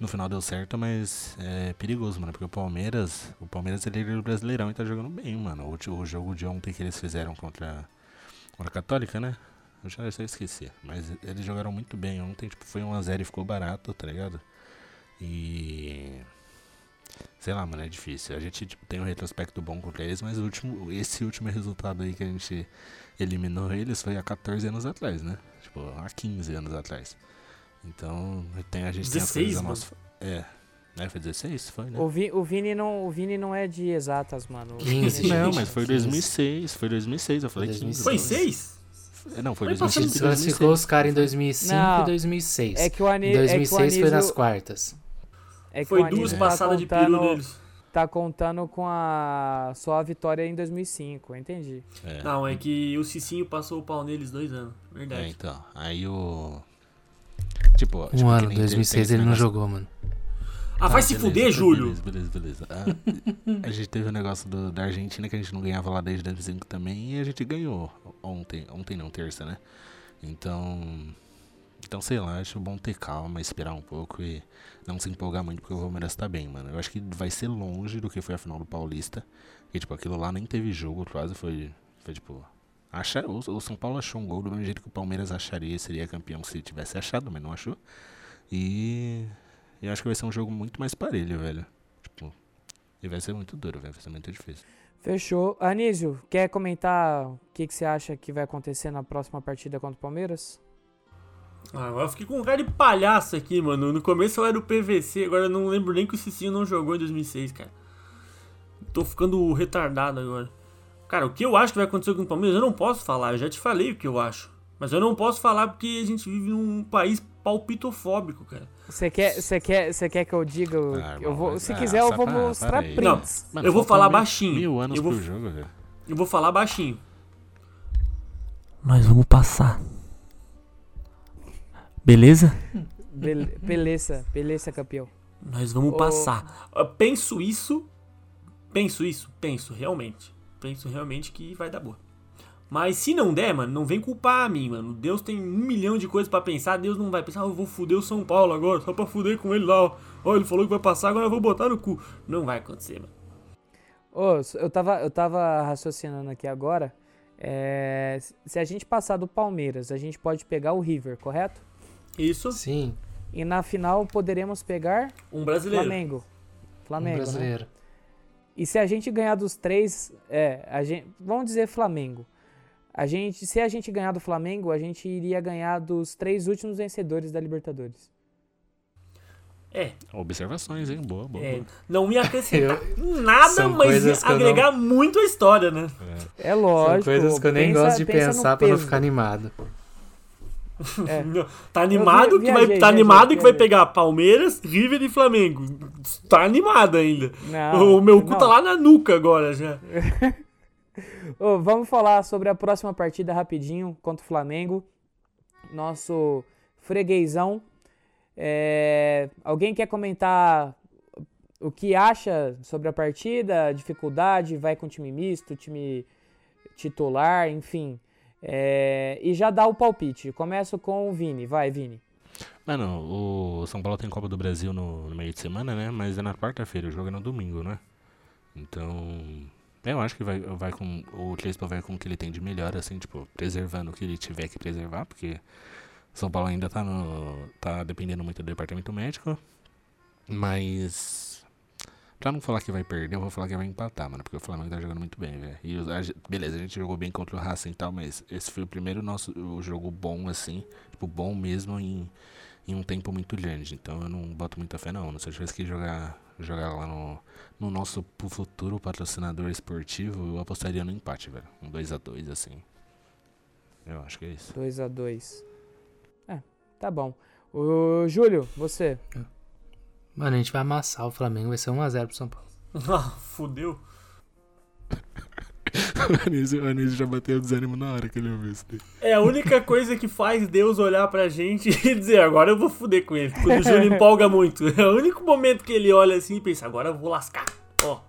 D: No final deu certo, mas é perigoso, mano, porque o Palmeiras, o Palmeiras é líder do Brasileirão e tá jogando bem, mano. O, o jogo de ontem que eles fizeram contra, contra a Católica, né? Eu já eu esqueci, mas eles jogaram muito bem ontem, tipo, foi 1x0 e ficou barato, tá ligado? E Sei lá, mano, é difícil. A gente tipo, tem um retrospecto bom contra eles, mas o último, esse último resultado aí que a gente eliminou eles foi há 14 anos atrás, né? Tipo, há 15 anos atrás. Então, tem, a gente tem as
B: 16,
D: coisas a
B: mano.
D: nosso. É. É, foi 16? Foi, né?
A: O, Vi, o, Vini não, o Vini não é de exatas, mano.
C: 15,
D: Não,
C: gente,
D: mas foi
C: 15.
D: 2006. Foi 2006, eu falei
C: Foi
D: 15.
B: Foi
C: 2006.
D: É, Não, foi
B: Mas
D: 2005 e
C: Classificou
D: 2006.
C: os caras em 2005
A: Não,
C: e 2006.
A: É que o
C: Em
A: é que o
C: 2006 foi nas
A: Anísio-
C: quartas.
A: é que
B: Foi
A: Anísio
B: duas
A: tá
B: passadas de peru neles.
A: Tá contando com a só a vitória em 2005, eu entendi.
D: É.
B: Não, é que o Cicinho passou o pau neles dois anos.
D: É,
B: Verdade.
D: então. Aí o. Tipo, tipo,
C: Um
D: que
C: ano,
D: nem tem-
C: 2006
D: tem esse
C: ele não jogou, mano.
B: Ah, vai
D: Ah,
B: se
D: beleza,
B: fuder,
D: tá,
B: Júlio.
D: Beleza, beleza, beleza. Ah, [laughs] a gente teve o negócio do- da Argentina que a gente não ganhava lá desde 2005 também e a gente ganhou ontem. Ontem não, terça, né? Então. Então, sei lá, acho bom ter calma, esperar um pouco e não se empolgar muito porque o Palmeiras tá bem, mano. Eu acho que vai ser longe do que foi a final do Paulista. E, tipo, aquilo lá nem teve jogo, quase foi. Foi tipo. Acha, o, o São Paulo achou um gol do mesmo jeito que o Palmeiras acharia e seria campeão se tivesse achado, mas não achou. E. Eu acho que vai ser um jogo muito mais parelho, velho. Tipo, e vai ser muito duro, velho. Vai ser muito difícil.
A: Fechou. Anísio, quer comentar o que, que você acha que vai acontecer na próxima partida contra o Palmeiras?
B: Ah, agora eu fiquei com um cara de palhaço aqui, mano. No começo eu era o PVC, agora eu não lembro nem que o Cicinho não jogou em 2006, cara. Tô ficando retardado agora. Cara, o que eu acho que vai acontecer com o Palmeiras, eu não posso falar. Eu já te falei o que eu acho. Mas eu não posso falar porque a gente vive num país palpitofóbico, cara.
A: Você quer, você quer, você quer que eu diga? o-
D: Ah,
A: eu
D: irmão,
A: vou, se
D: ah,
A: quiser, eu vou
D: para-
A: mostrar
D: para aí.
A: prints.
B: Eu vou falar
D: mil-
B: baixinho.
D: Mil anos
B: Eu vou-
D: pro jogo, velho.
B: Eu vou falar baixinho. Nós vamos passar. Beleza?
A: Bele- Beleza, beleza, campeão.
B: Nós vamos
A: Ô-
B: passar. Eu penso isso. Penso isso. Penso, realmente. Penso realmente que vai dar boa. Mas se não der, mano, não vem culpar a mim, mano. Deus tem um milhão de coisas pra pensar. Deus não vai pensar, ah, eu vou fuder o São Paulo agora, só pra fuder com ele lá. ó. Ó, ele falou que vai passar, agora eu vou botar no cu. Não vai acontecer, mano.
A: Ô, eu tava, eu tava raciocinando aqui agora. é, se a gente passar do Palmeiras, a gente pode pegar o River, correto?
B: Isso,
C: Sim,
A: E na final poderemos pegar
B: um brasileiro.
A: Flamengo.
C: um
A: Flamengo, né?
C: brasileiro.
A: E se a gente ganhar dos três, é, a gente, vamos dizer Flamengo. A gente, se a gente ganhar do Flamengo, a gente iria ganhar dos três últimos vencedores da Libertadores.
B: É,
D: Observações, hein? Boa, boa.
B: é,
D: boa.
B: não ia acrescentar nada, mas ia agregar muito a história, né?
A: É lógico.
C: São coisas que eu nem
A: pensa-
C: gosto de pensar pra não ficar animado.
A: É.
B: Tá animado que vai,
A: viajei,
B: tá animado
A: viajei,
B: que vai pegar Palmeiras, River e Flamengo. Tá animado ainda.
A: Não,
B: o meu cu
A: não.
B: tá lá na nuca agora já. [laughs] [laughs]
A: Ô, vamos falar sobre a próxima partida rapidinho contra o Flamengo. Nosso freguesão. É, alguém quer comentar o que acha sobre a partida? Dificuldade? Vai com time misto, time titular, enfim. É, e já dá o palpite. Começo com o Vini. Vai, Vini.
D: Mano, o São Paulo tem Copa do Brasil no, no meio de semana, né? Mas é na quarta-feira, o jogo é no domingo, né? Então. Eu acho que vai, vai com. O Crespo vai com o que ele tem de melhor, assim, tipo, preservando o que ele tiver que preservar, porque São Paulo ainda tá no. tá dependendo muito do departamento médico. Mas. Pra não falar que vai perder, eu vou falar que vai empatar, mano. Porque o Flamengo tá jogando muito bem, velho. E beleza, a gente jogou bem contra o Racing e tal, mas esse foi o primeiro nosso o jogo bom, assim. Tipo, bom mesmo em, em um tempo muito grande. Então eu não boto muita fé, não. Se eu tivesse que jogar, jogar lá no, no nosso futuro patrocinador esportivo, eu apostaria no empate, velho. Um 2x2, assim. Eu acho que é isso.
A: 2 a 2 É, tá bom. O Júlio, você.
C: Mano, a gente vai amassar o Flamengo, vai ser 1x0 pro São Paulo. [laughs]
B: Ah, fudeu. [laughs]
D: o Anísio, o Anísio já bateu o desânimo na hora que ele ouviu isso daí.
B: É a única coisa que faz Deus olhar pra gente [laughs] e dizer, agora eu vou fuder com ele. Quando o Júlio [laughs] empolga muito. É o único momento que ele olha assim e pensa, agora eu vou lascar. Ó,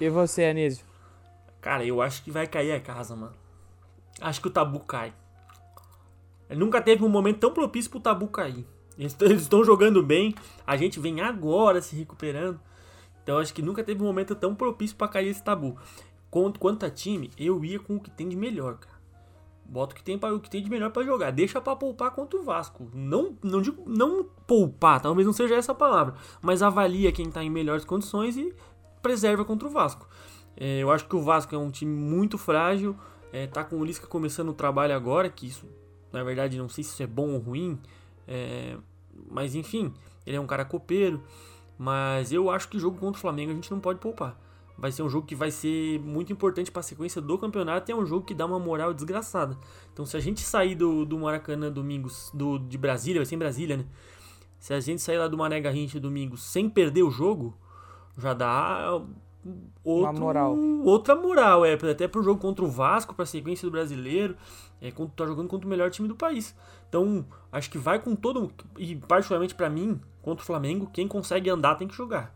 A: E você, Anísio?
B: cara, eu acho que vai cair a casa, mano. Acho que o tabu cai. Nunca teve um momento tão propício pro tabu cair. Eles eles estão jogando bem, a gente vem agora se recuperando. Então acho que nunca teve um momento tão propício pra cair esse tabu. Quanto, a time, eu ia com o que tem de melhor, cara. Bota o que tem, pra, o que tem de melhor pra jogar. Deixa pra poupar contra o Vasco. Não, não digo não poupar, talvez não seja essa a palavra. Mas avalia quem tá em melhores condições e preserva contra o Vasco. É, eu acho que o Vasco é um time muito frágil. É, tá com o Lisca começando o trabalho agora, que isso, na verdade, não sei se isso é bom ou ruim. é, mas enfim, ele é um cara copeiro. Mas eu acho que jogo contra o Flamengo a gente não pode poupar. Vai ser um jogo que vai ser muito importante para a sequência do campeonato e é um jogo que dá uma moral desgraçada. Então, se a gente sair do, do Maracanã domingos, do, de Brasília, vai ser em Brasília, né? Se a gente sair lá do Mané Garrincha domingo sem perder o jogo, já dá outro,
A: uma moral.
B: outra moral, é, até pro jogo contra o Vasco, pra sequência do brasileiro, é, tá jogando contra o melhor time do país. Então, acho que vai com todo, e particularmente para mim, contra o Flamengo, quem consegue andar tem que jogar.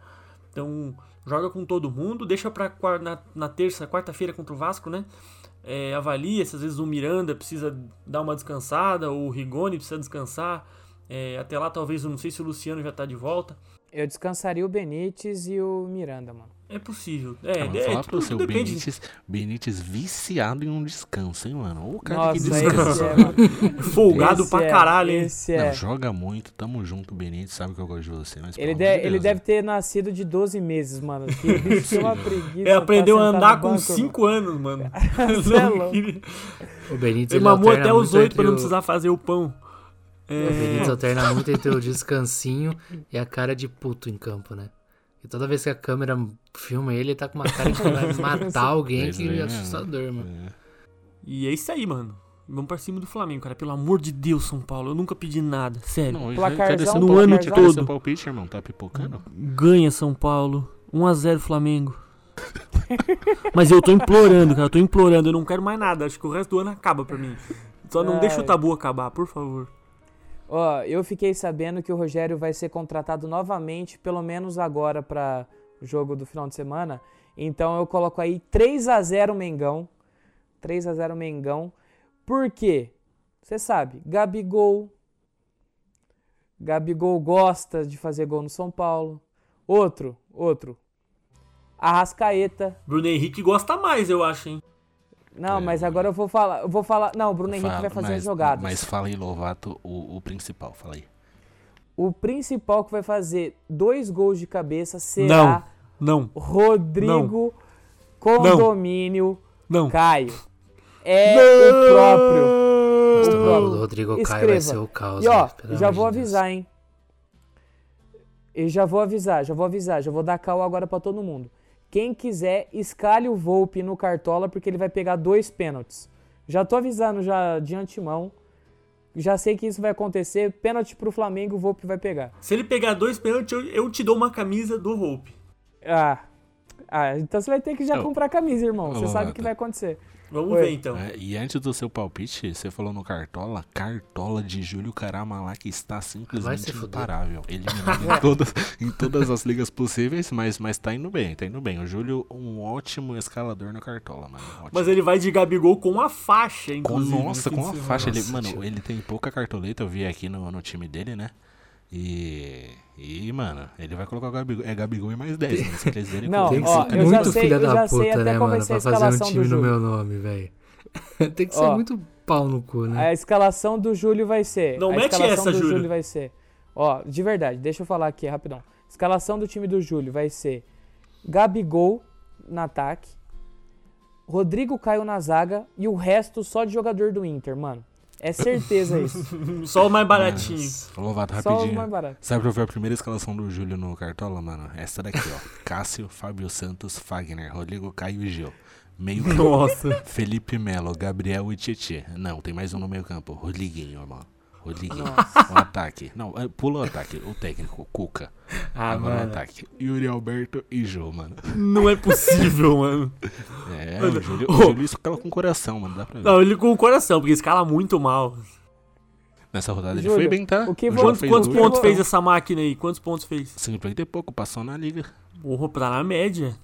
B: Então, joga com todo mundo, deixa pra na, na terça, quarta-feira contra o Vasco, né? É, avalia se às vezes o Miranda precisa dar uma descansada, ou o Rigoni precisa descansar. É, até lá, talvez, não sei se o Luciano já tá de volta.
A: Eu descansaria o Benítez e o Miranda, mano.
B: É possível. É,
D: Ah,
B: é,
D: falar
B: tudo,
D: pra você, o. Benítez, Benítez viciado em um descanso, hein, mano? O cara
A: Nossa,
D: que descansa.
A: é. [laughs]
B: Folgado
A: Esse
B: pra
A: é,
B: caralho, hein?
A: Esse é.
D: Não, joga muito, tamo junto, Benítez, sabe que eu gosto de você, mas
A: Ele, de- ele
D: Deus,
A: deve
D: né?
A: ter nascido de 12 meses, mano. Que [laughs] uma preguiça.
B: É, aprendeu a andar com
A: banco,
B: 5 anos, mano. [laughs]
A: É louco.
B: Ele
C: O Benítez
B: ele mamou até os
C: muito
B: 8 pra não precisar fazer o pão.
C: O Benítez
B: É,
C: alterna muito entre o descansinho e a cara de puto em campo, né? E toda vez que a câmera filma ele, ele tá com uma cara que vai [laughs] matar alguém que
D: é,
C: é assustador, mano.
D: É.
B: e é isso aí, mano. Vamos pra cima do Flamengo, cara. Pelo amor de Deus, São Paulo. Eu nunca pedi nada. Sério.
D: Não,
A: Placarzão,
B: no ano
D: seu
B: todo.
D: palpite, irmão? Tá pipocando?
B: Ganha São Paulo. 1x0 Flamengo. [laughs] Mas eu tô implorando, cara. Eu tô implorando. Eu não quero mais nada. Acho que o resto do ano acaba pra mim. Só não
A: Ai.
B: deixa o tabu acabar, por favor.
A: Ó, eu fiquei sabendo que o Rogério vai ser contratado novamente, pelo menos agora para jogo do final de semana. Então eu coloco aí 3 a 0 Mengão. 3 a 0 Mengão. Por quê? Você sabe, Gabigol. Gabigol gosta de fazer gol no São Paulo. Outro, outro. Arrascaeta.
B: Bruno Henrique gosta mais, eu acho, hein?
A: Não,
D: É.
A: mas agora eu vou falar, eu vou falar, não, o Bruno Henrique
D: Fala,
A: vai fazer
D: mas,
A: as jogadas.
D: Mas fala aí, Lovato, o, o principal, fala aí.
A: O principal que vai fazer dois gols de cabeça será
B: Não,
A: Rodrigo Condomínio
B: não.
A: Caio. É o próprio. O próprio.
C: do Rodrigo Caio
A: Escreva.
C: vai ser o caos.
A: E ó,
C: pelo
A: já vou
C: Deus.
A: avisar, hein? E já vou avisar, já vou avisar, já vou dar cal agora pra todo mundo. Quem quiser, escalhe o Volpe no Cartola, porque ele vai pegar dois pênaltis. Já tô avisando já de antemão. Já sei que isso vai acontecer. Pênalti pro Flamengo, o Volpe vai pegar.
B: Se ele pegar dois pênaltis, eu, eu te dou uma camisa do Hope.
A: Ah, ah então você vai ter que já comprar camisa, irmão. Você sabe o que vai acontecer.
B: Vamos
A: Oi.
B: ver então.
D: É, e antes do seu palpite, você falou no Cartola, Cartola de Júlio Caramalá, que está simplesmente imparável. [laughs] Eliminado em todas, em todas as ligas possíveis, mas, mas tá indo bem, tá indo bem. O Júlio, um ótimo escalador no Cartola, mano. Ótimo.
B: Mas ele vai de Gabigol com a faixa,
D: Com,
B: inclusive.
D: nossa,
B: no
D: com a
B: de
D: faixa. Ele,
C: Nossa,
D: mano,
C: tio.
D: ele tem pouca cartoleta, eu vi aqui no, no time dele, né? E. E, mano, ele vai colocar o Gabigol. É Gabigol e mais 10, mano. Se verem
A: Não,
C: Tem que
A: ó,
C: ser muito
A: sei-
C: filha da puta, né, mano? Pra fazer um
A: escalação do
C: time no meu nome, velho. [laughs] Tem que ser
A: Ó.
C: muito pau no cu, né?
A: A escalação do Júlio vai ser.
B: Não
A: a
B: mete
A: escalação
B: essa,
A: do
B: Júlio.
A: Júlio vai ser. Ó, de verdade, deixa eu falar aqui rapidão. Escalação do time do Júlio vai ser Gabigol no ataque, Rodrigo Caio na zaga e o resto só de jogador do Inter, mano. É certeza [laughs] isso.
B: Só o mais baratinho.
D: Nossa, Lovato,
A: só o
D: rapidinho.
A: mais barato.
D: Sabe pra ver a primeira escalação do Júlio no Cartola, mano? Essa daqui, ó. [laughs] Cássio, Fábio Santos, Fagner, Rodrigo Caio e Gil. Meio [laughs] campo,
B: Nossa.
D: Felipe Melo, Gabriel e Tietê. Não, tem mais um no meio campo. Rodriguinho, Rodriguinho. O ataque. Não, é, pula o ataque. O técnico, Cuca.
B: Ah,
D: Agora o
B: mano.
D: ataque. Yuri Alberto e Jô, mano.
B: Não é possível, mano.
D: É,
B: Mano,
D: o Júlio,
B: ô.
D: o Júlio escala com coração, mano. Dá pra ver.
B: Não, ele com o coração, porque escala muito mal.
D: Nessa rodada ele
A: Júlio,
D: foi bem, tá?
A: o que vo-
B: Quantos, quantos pontos fez essa máquina aí? Quantos pontos fez?
D: Simplesmente pouco, passou na liga.
B: Porra, tá na média.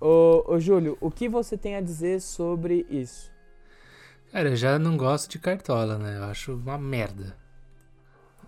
A: Ô, ô, Júlio, o que você tem a dizer sobre isso?
C: Cara, eu já não gosto de cartola, né? Eu acho uma merda.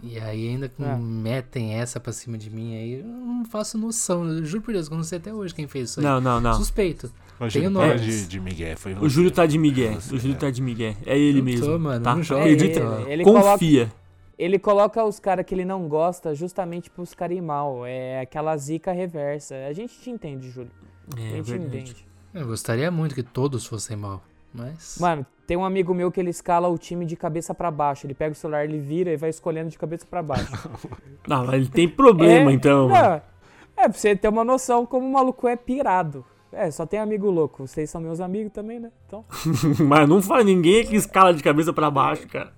C: E aí ainda que
A: É.
C: metem essa pra cima de mim aí, eu não faço noção. Eu juro por Deus, que eu não sei até hoje quem fez isso aí.
B: Não, não, não.
C: Suspeito.
D: O Júlio
C: nomes.
D: para de, de Miguel, foi
B: O Júlio tá de Miguel.
D: Você,
B: O Júlio
D: é.
B: tá de Miguel. É ele
C: Eu
B: mesmo.
C: tô, mano,
B: tá?
C: não joga
B: Acredita?
A: ele- ele coloca-
B: Confia.
A: Ele coloca os caras que ele não gosta justamente pros caras ir mal. É aquela zica reversa. A gente te entende, Júlio. A
B: É
A: gente
B: verdade.
A: entende.
C: Eu gostaria muito que todos fossem mal, mas...
A: Mano, tem um amigo meu que ele escala o time de cabeça pra baixo. Ele pega o celular, ele vira e vai escolhendo de cabeça pra baixo. [laughs]
B: Não, mas ele tem problema
A: É,
B: então.
A: Não, É, pra você ter uma noção como o maluco é pirado. É, só tem amigo louco. Vocês são meus amigos também, né? Então. [laughs]
B: Mas não faz ninguém que escala de cabeça pra baixo, cara.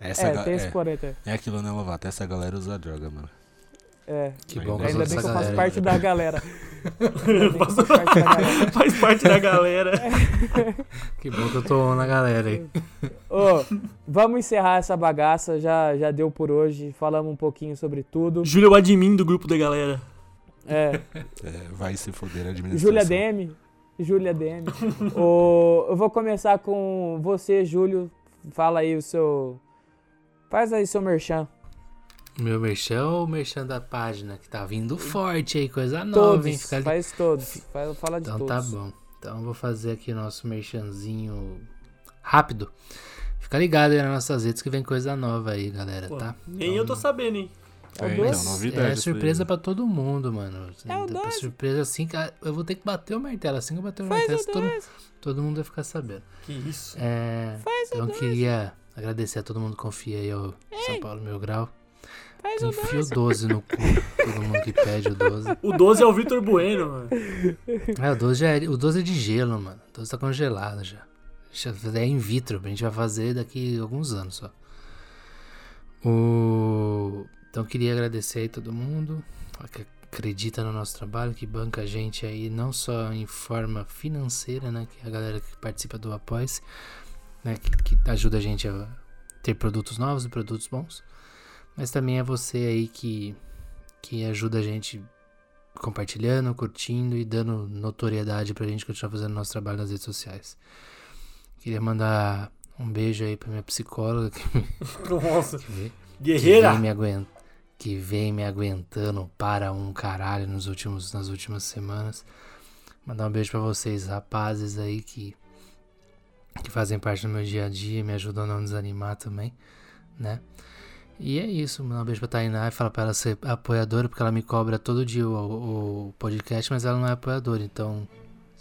D: Essa
A: é, tem esse
D: é,
A: porém. tem.
D: é aquilo, né, Lovato? Essa galera usa droga, mano.
A: É.
C: Que
D: Ainda
C: bom
A: Ainda bem que eu faço
C: galera
A: parte da galera. Ainda bem que eu faço parte da galera.
B: Faz parte da galera. [laughs] [laughs] [laughs]
C: Que bom que eu tô na galera aí.
A: Ô, vamos encerrar essa bagaça. Já, já deu por hoje. Falamos um pouquinho sobre tudo.
B: Júlio é o admin do grupo da galera.
A: É.
D: É, vai se foder a administração.
A: Júlia DM. Júlia DM. Ô, eu vou começar com você, Júlio. Fala aí o seu. Faz aí seu merchan.
C: Meu merchan ou o merchan da página que tá vindo forte aí, coisa nova,
A: Todos.
C: hein? Fica ali-
A: Faz todos. Faz, fala de
C: Então
A: todos.
C: tá bom. Então eu vou fazer aqui o nosso merchanzinho rápido. Fica ligado aí nas nossas redes que vem coisa nova aí, galera,
B: Pô,
C: tá?
B: nem eu tô sabendo, hein?
A: É
D: É, então, novidade.
C: É surpresa
D: aí.
C: pra todo mundo, mano.
A: É o
C: surpresa assim, que eu vou ter que bater o martelo. Assim que eu bater o
A: Faz
C: martelo,
A: o
C: todo, todo mundo vai ficar sabendo.
B: Que isso.
C: É, então eu queria agradecer a todo mundo que confia aí ao São Paulo Mil Grau.
A: Faz o
C: Enfia o 12 no cu. Todo mundo que pede o 12.
B: O 12 é o Vitor Bueno, mano.
C: É, o 12, já é, o 12 é de gelo, mano. O 12 tá congelado já. Já É in vitro, a gente vai fazer daqui a alguns anos só. O... Então eu queria agradecer aí todo mundo que acredita no nosso trabalho, que banca a gente aí, não só em forma financeira, né? Que é a galera que participa do Apoia-se, né? Que, que ajuda a gente a ter produtos novos e produtos bons. Mas também é você aí que, que ajuda a gente compartilhando, curtindo e dando notoriedade pra gente continuar fazendo nosso trabalho nas redes sociais. Queria mandar um beijo aí pra minha psicóloga que, [laughs]
B: Nossa. [laughs]
C: que, que
B: Guerreira.
C: vem me aguent, que vem me aguentando para um caralho nos últimos, nas últimas semanas. Mandar um beijo pra vocês, rapazes aí que, que fazem parte do meu dia a dia, me ajudam a não desanimar também, né? E é isso, mandar um beijo pra Tainá e falar pra ela ser apoiadora, porque ela me cobra todo dia o, o podcast, mas ela não é apoiadora, então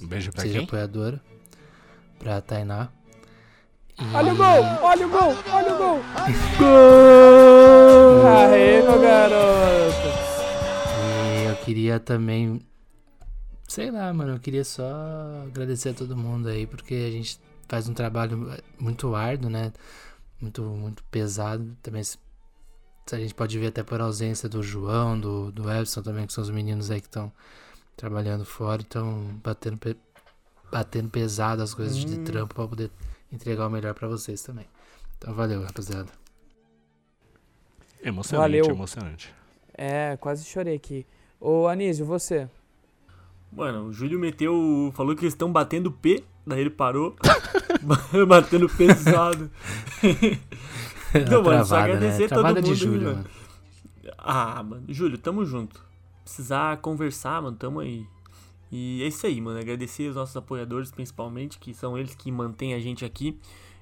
D: Um beijo pra
C: seja
D: quem?
C: apoiadora pra Tainá. E-
A: Olha o gol! Olha o gol! Olha o gol!
B: Gol!
A: Aê, meu garoto!
C: E eu queria também. Sei lá, mano, eu queria só agradecer a todo mundo aí, porque a gente faz um trabalho muito árduo, né? Muito, muito pesado. Também se- a gente pode ver até por ausência do João, do, do Epson também, que são os meninos aí que estão trabalhando fora, então batendo, pe- batendo pesado as coisas de
B: Hum.
C: trampo pra poder entregar o melhor pra vocês também. Então valeu, rapaziada.
D: Emocionante,
A: Valeu.
D: emocionante.
A: É, quase chorei aqui. Ô, Anísio, você?
B: Mano, o Júlio meteu. Falou que eles estão batendo P, daí ele parou. [laughs] batendo pesado. [laughs] Não, mano, só
C: Travada,
B: agradecer
C: né?
B: todo
C: Travada de
B: mundo,
C: julho,
B: mano. Ah, mano, Júlio, tamo junto. Precisar conversar, mano, tamo aí. E é isso aí, mano. Agradecer os nossos apoiadores, principalmente, que são eles que mantêm a gente aqui.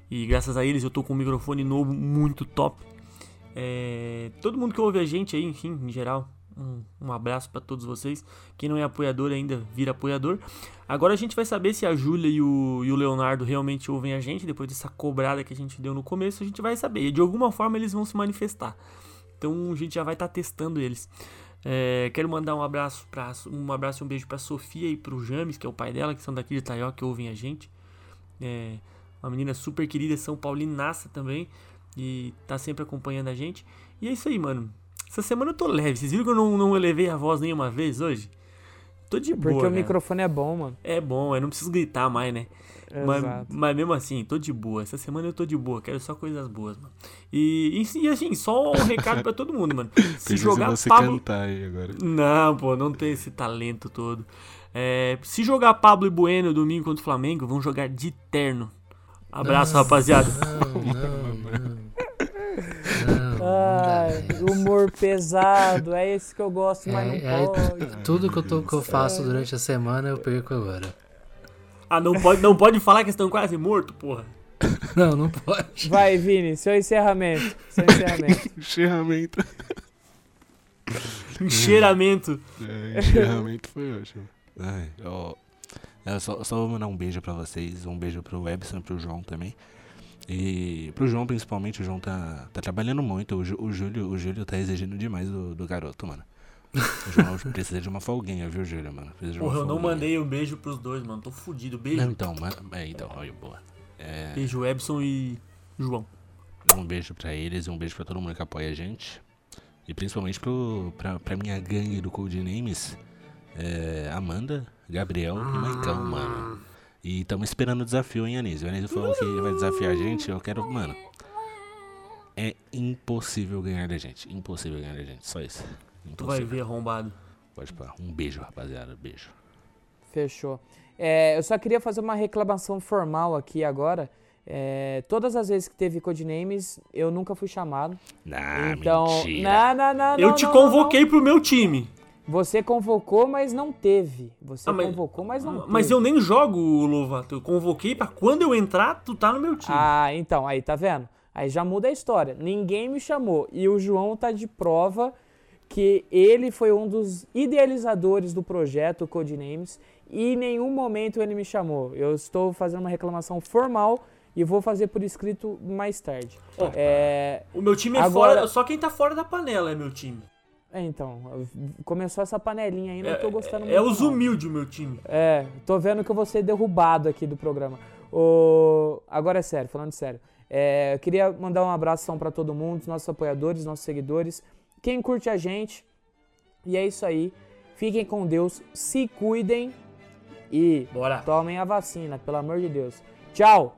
B: E graças a eles eu tô com um microfone novo muito top. É, todo mundo que ouve a gente aí, enfim, em geral, um, um abraço pra todos vocês. Quem não é apoiador ainda, vira apoiador. Agora a gente vai saber se a Júlia e o, e o Leonardo realmente ouvem a gente. Depois dessa cobrada que a gente deu no começo, a gente vai saber. E de alguma forma eles vão se manifestar. Então a gente já vai estar testando eles. É, quero mandar um abraço para um abraço e um beijo pra Sofia e pro James, que é o pai dela, que são daqui de Itaió, que ouvem a gente. É, uma menina super querida, São Paulinaça também. E tá sempre acompanhando a gente. E é isso aí, mano. Essa semana eu tô leve. Vocês viram que eu não, não elevei a voz nenhuma vez hoje? Tô de
A: Porque
B: boa.
A: o
B: cara.
A: microfone é bom, mano.
B: É bom, eu não preciso gritar mais, né? Mas,
A: Exato.
B: mas mesmo assim, tô de boa. Essa semana eu tô de boa, quero só coisas boas, mano. E, e, e assim, só um recado pra todo mundo, mano. [laughs] Se
D: Pensei
B: jogar
D: você
B: Pablo.
D: cantar aí agora.
B: Não, pô, não tem esse talento todo. É, se jogar Pablo e Bueno domingo contra o Flamengo, vão jogar de terno. Abraço,
C: Não,
B: rapaziada.
C: Não, não. Não, não
A: Ai,
C: dá, velho. [laughs]
A: humor pesado, é esse que eu gosto, mas
C: É,
A: não
C: é,
A: pode.
C: tudo que eu, tô- que eu faço durante a semana eu perco agora.
B: Ah, não pode, não pode falar que estão quase mortos, porra. [laughs]
C: Não, não pode.
A: Vai, Vini, seu encerramento. Seu encerramento. [laughs]
D: Encerramento. É, encerramento foi ótimo. Ai, ó, é, só, só vou mandar um beijo pra vocês, um beijo pro Webson e pro João também. E pro João, principalmente, o João tá, tá trabalhando muito. O, o Júlio, o Júlio tá exigindo demais do, do garoto, mano. O João [laughs] precisa de uma folguinha, viu, Júlia, mano? Precisa
B: Porra, eu não mandei um beijo pros dois, mano. Tô fudido. Beijo.
D: Não, então, mas, é, então, olha, boa. É...
B: Beijo, Ebson e João.
D: Um beijo pra eles e um beijo pra todo mundo que apoia a gente. E principalmente pro, pra, pra minha gangue do Codenames, é, Amanda, Gabriel e Maicão, mano. E estamos esperando o desafio, hein, Anísio? O Anísio falou que vai desafiar a gente. Eu quero, mano. É impossível ganhar da gente. Impossível ganhar da gente. Só isso. Impossível.
B: Tu vai ver arrombado.
D: Pode pôr. Um beijo, rapaziada. Beijo.
A: Fechou. É, eu só queria fazer uma reclamação formal aqui agora. É, todas as vezes que teve Codenames, eu nunca fui chamado.
D: Nah,
A: então,
D: mentira.
A: Não, não, não,
B: eu
A: não,
B: te
A: não,
B: convoquei
A: não.
B: pro meu time.
A: Você convocou, mas não teve. Você
B: Ah, mas-
A: convocou, mas não teve.
B: Mas eu nem jogo, Lovato. Eu convoquei pra quando eu entrar, tu tá no meu time.
A: Ah, então, aí tá vendo? Aí já muda a história. Ninguém me chamou. E o João tá de prova que ele foi um dos idealizadores do projeto Codenames e em nenhum momento ele me chamou. Eu estou fazendo uma reclamação formal e vou fazer por escrito mais tarde.
B: Ó,
A: É,
B: O meu time é
A: Agora-
B: fora. Só quem tá fora da panela é meu time.
A: É, então, começou essa panelinha aí, não tô gostando
B: É,
A: muito.
B: é os humildes o meu time.
A: É, tô vendo que eu vou ser derrubado aqui do programa. O... Agora é sério, falando sério. É, eu queria mandar um abração pra todo mundo, os nossos apoiadores, nossos seguidores, quem curte a gente. E é isso aí. Fiquem com Deus, se cuidem e
B: Bora.
A: tomem a vacina, pelo amor de Deus. Tchau!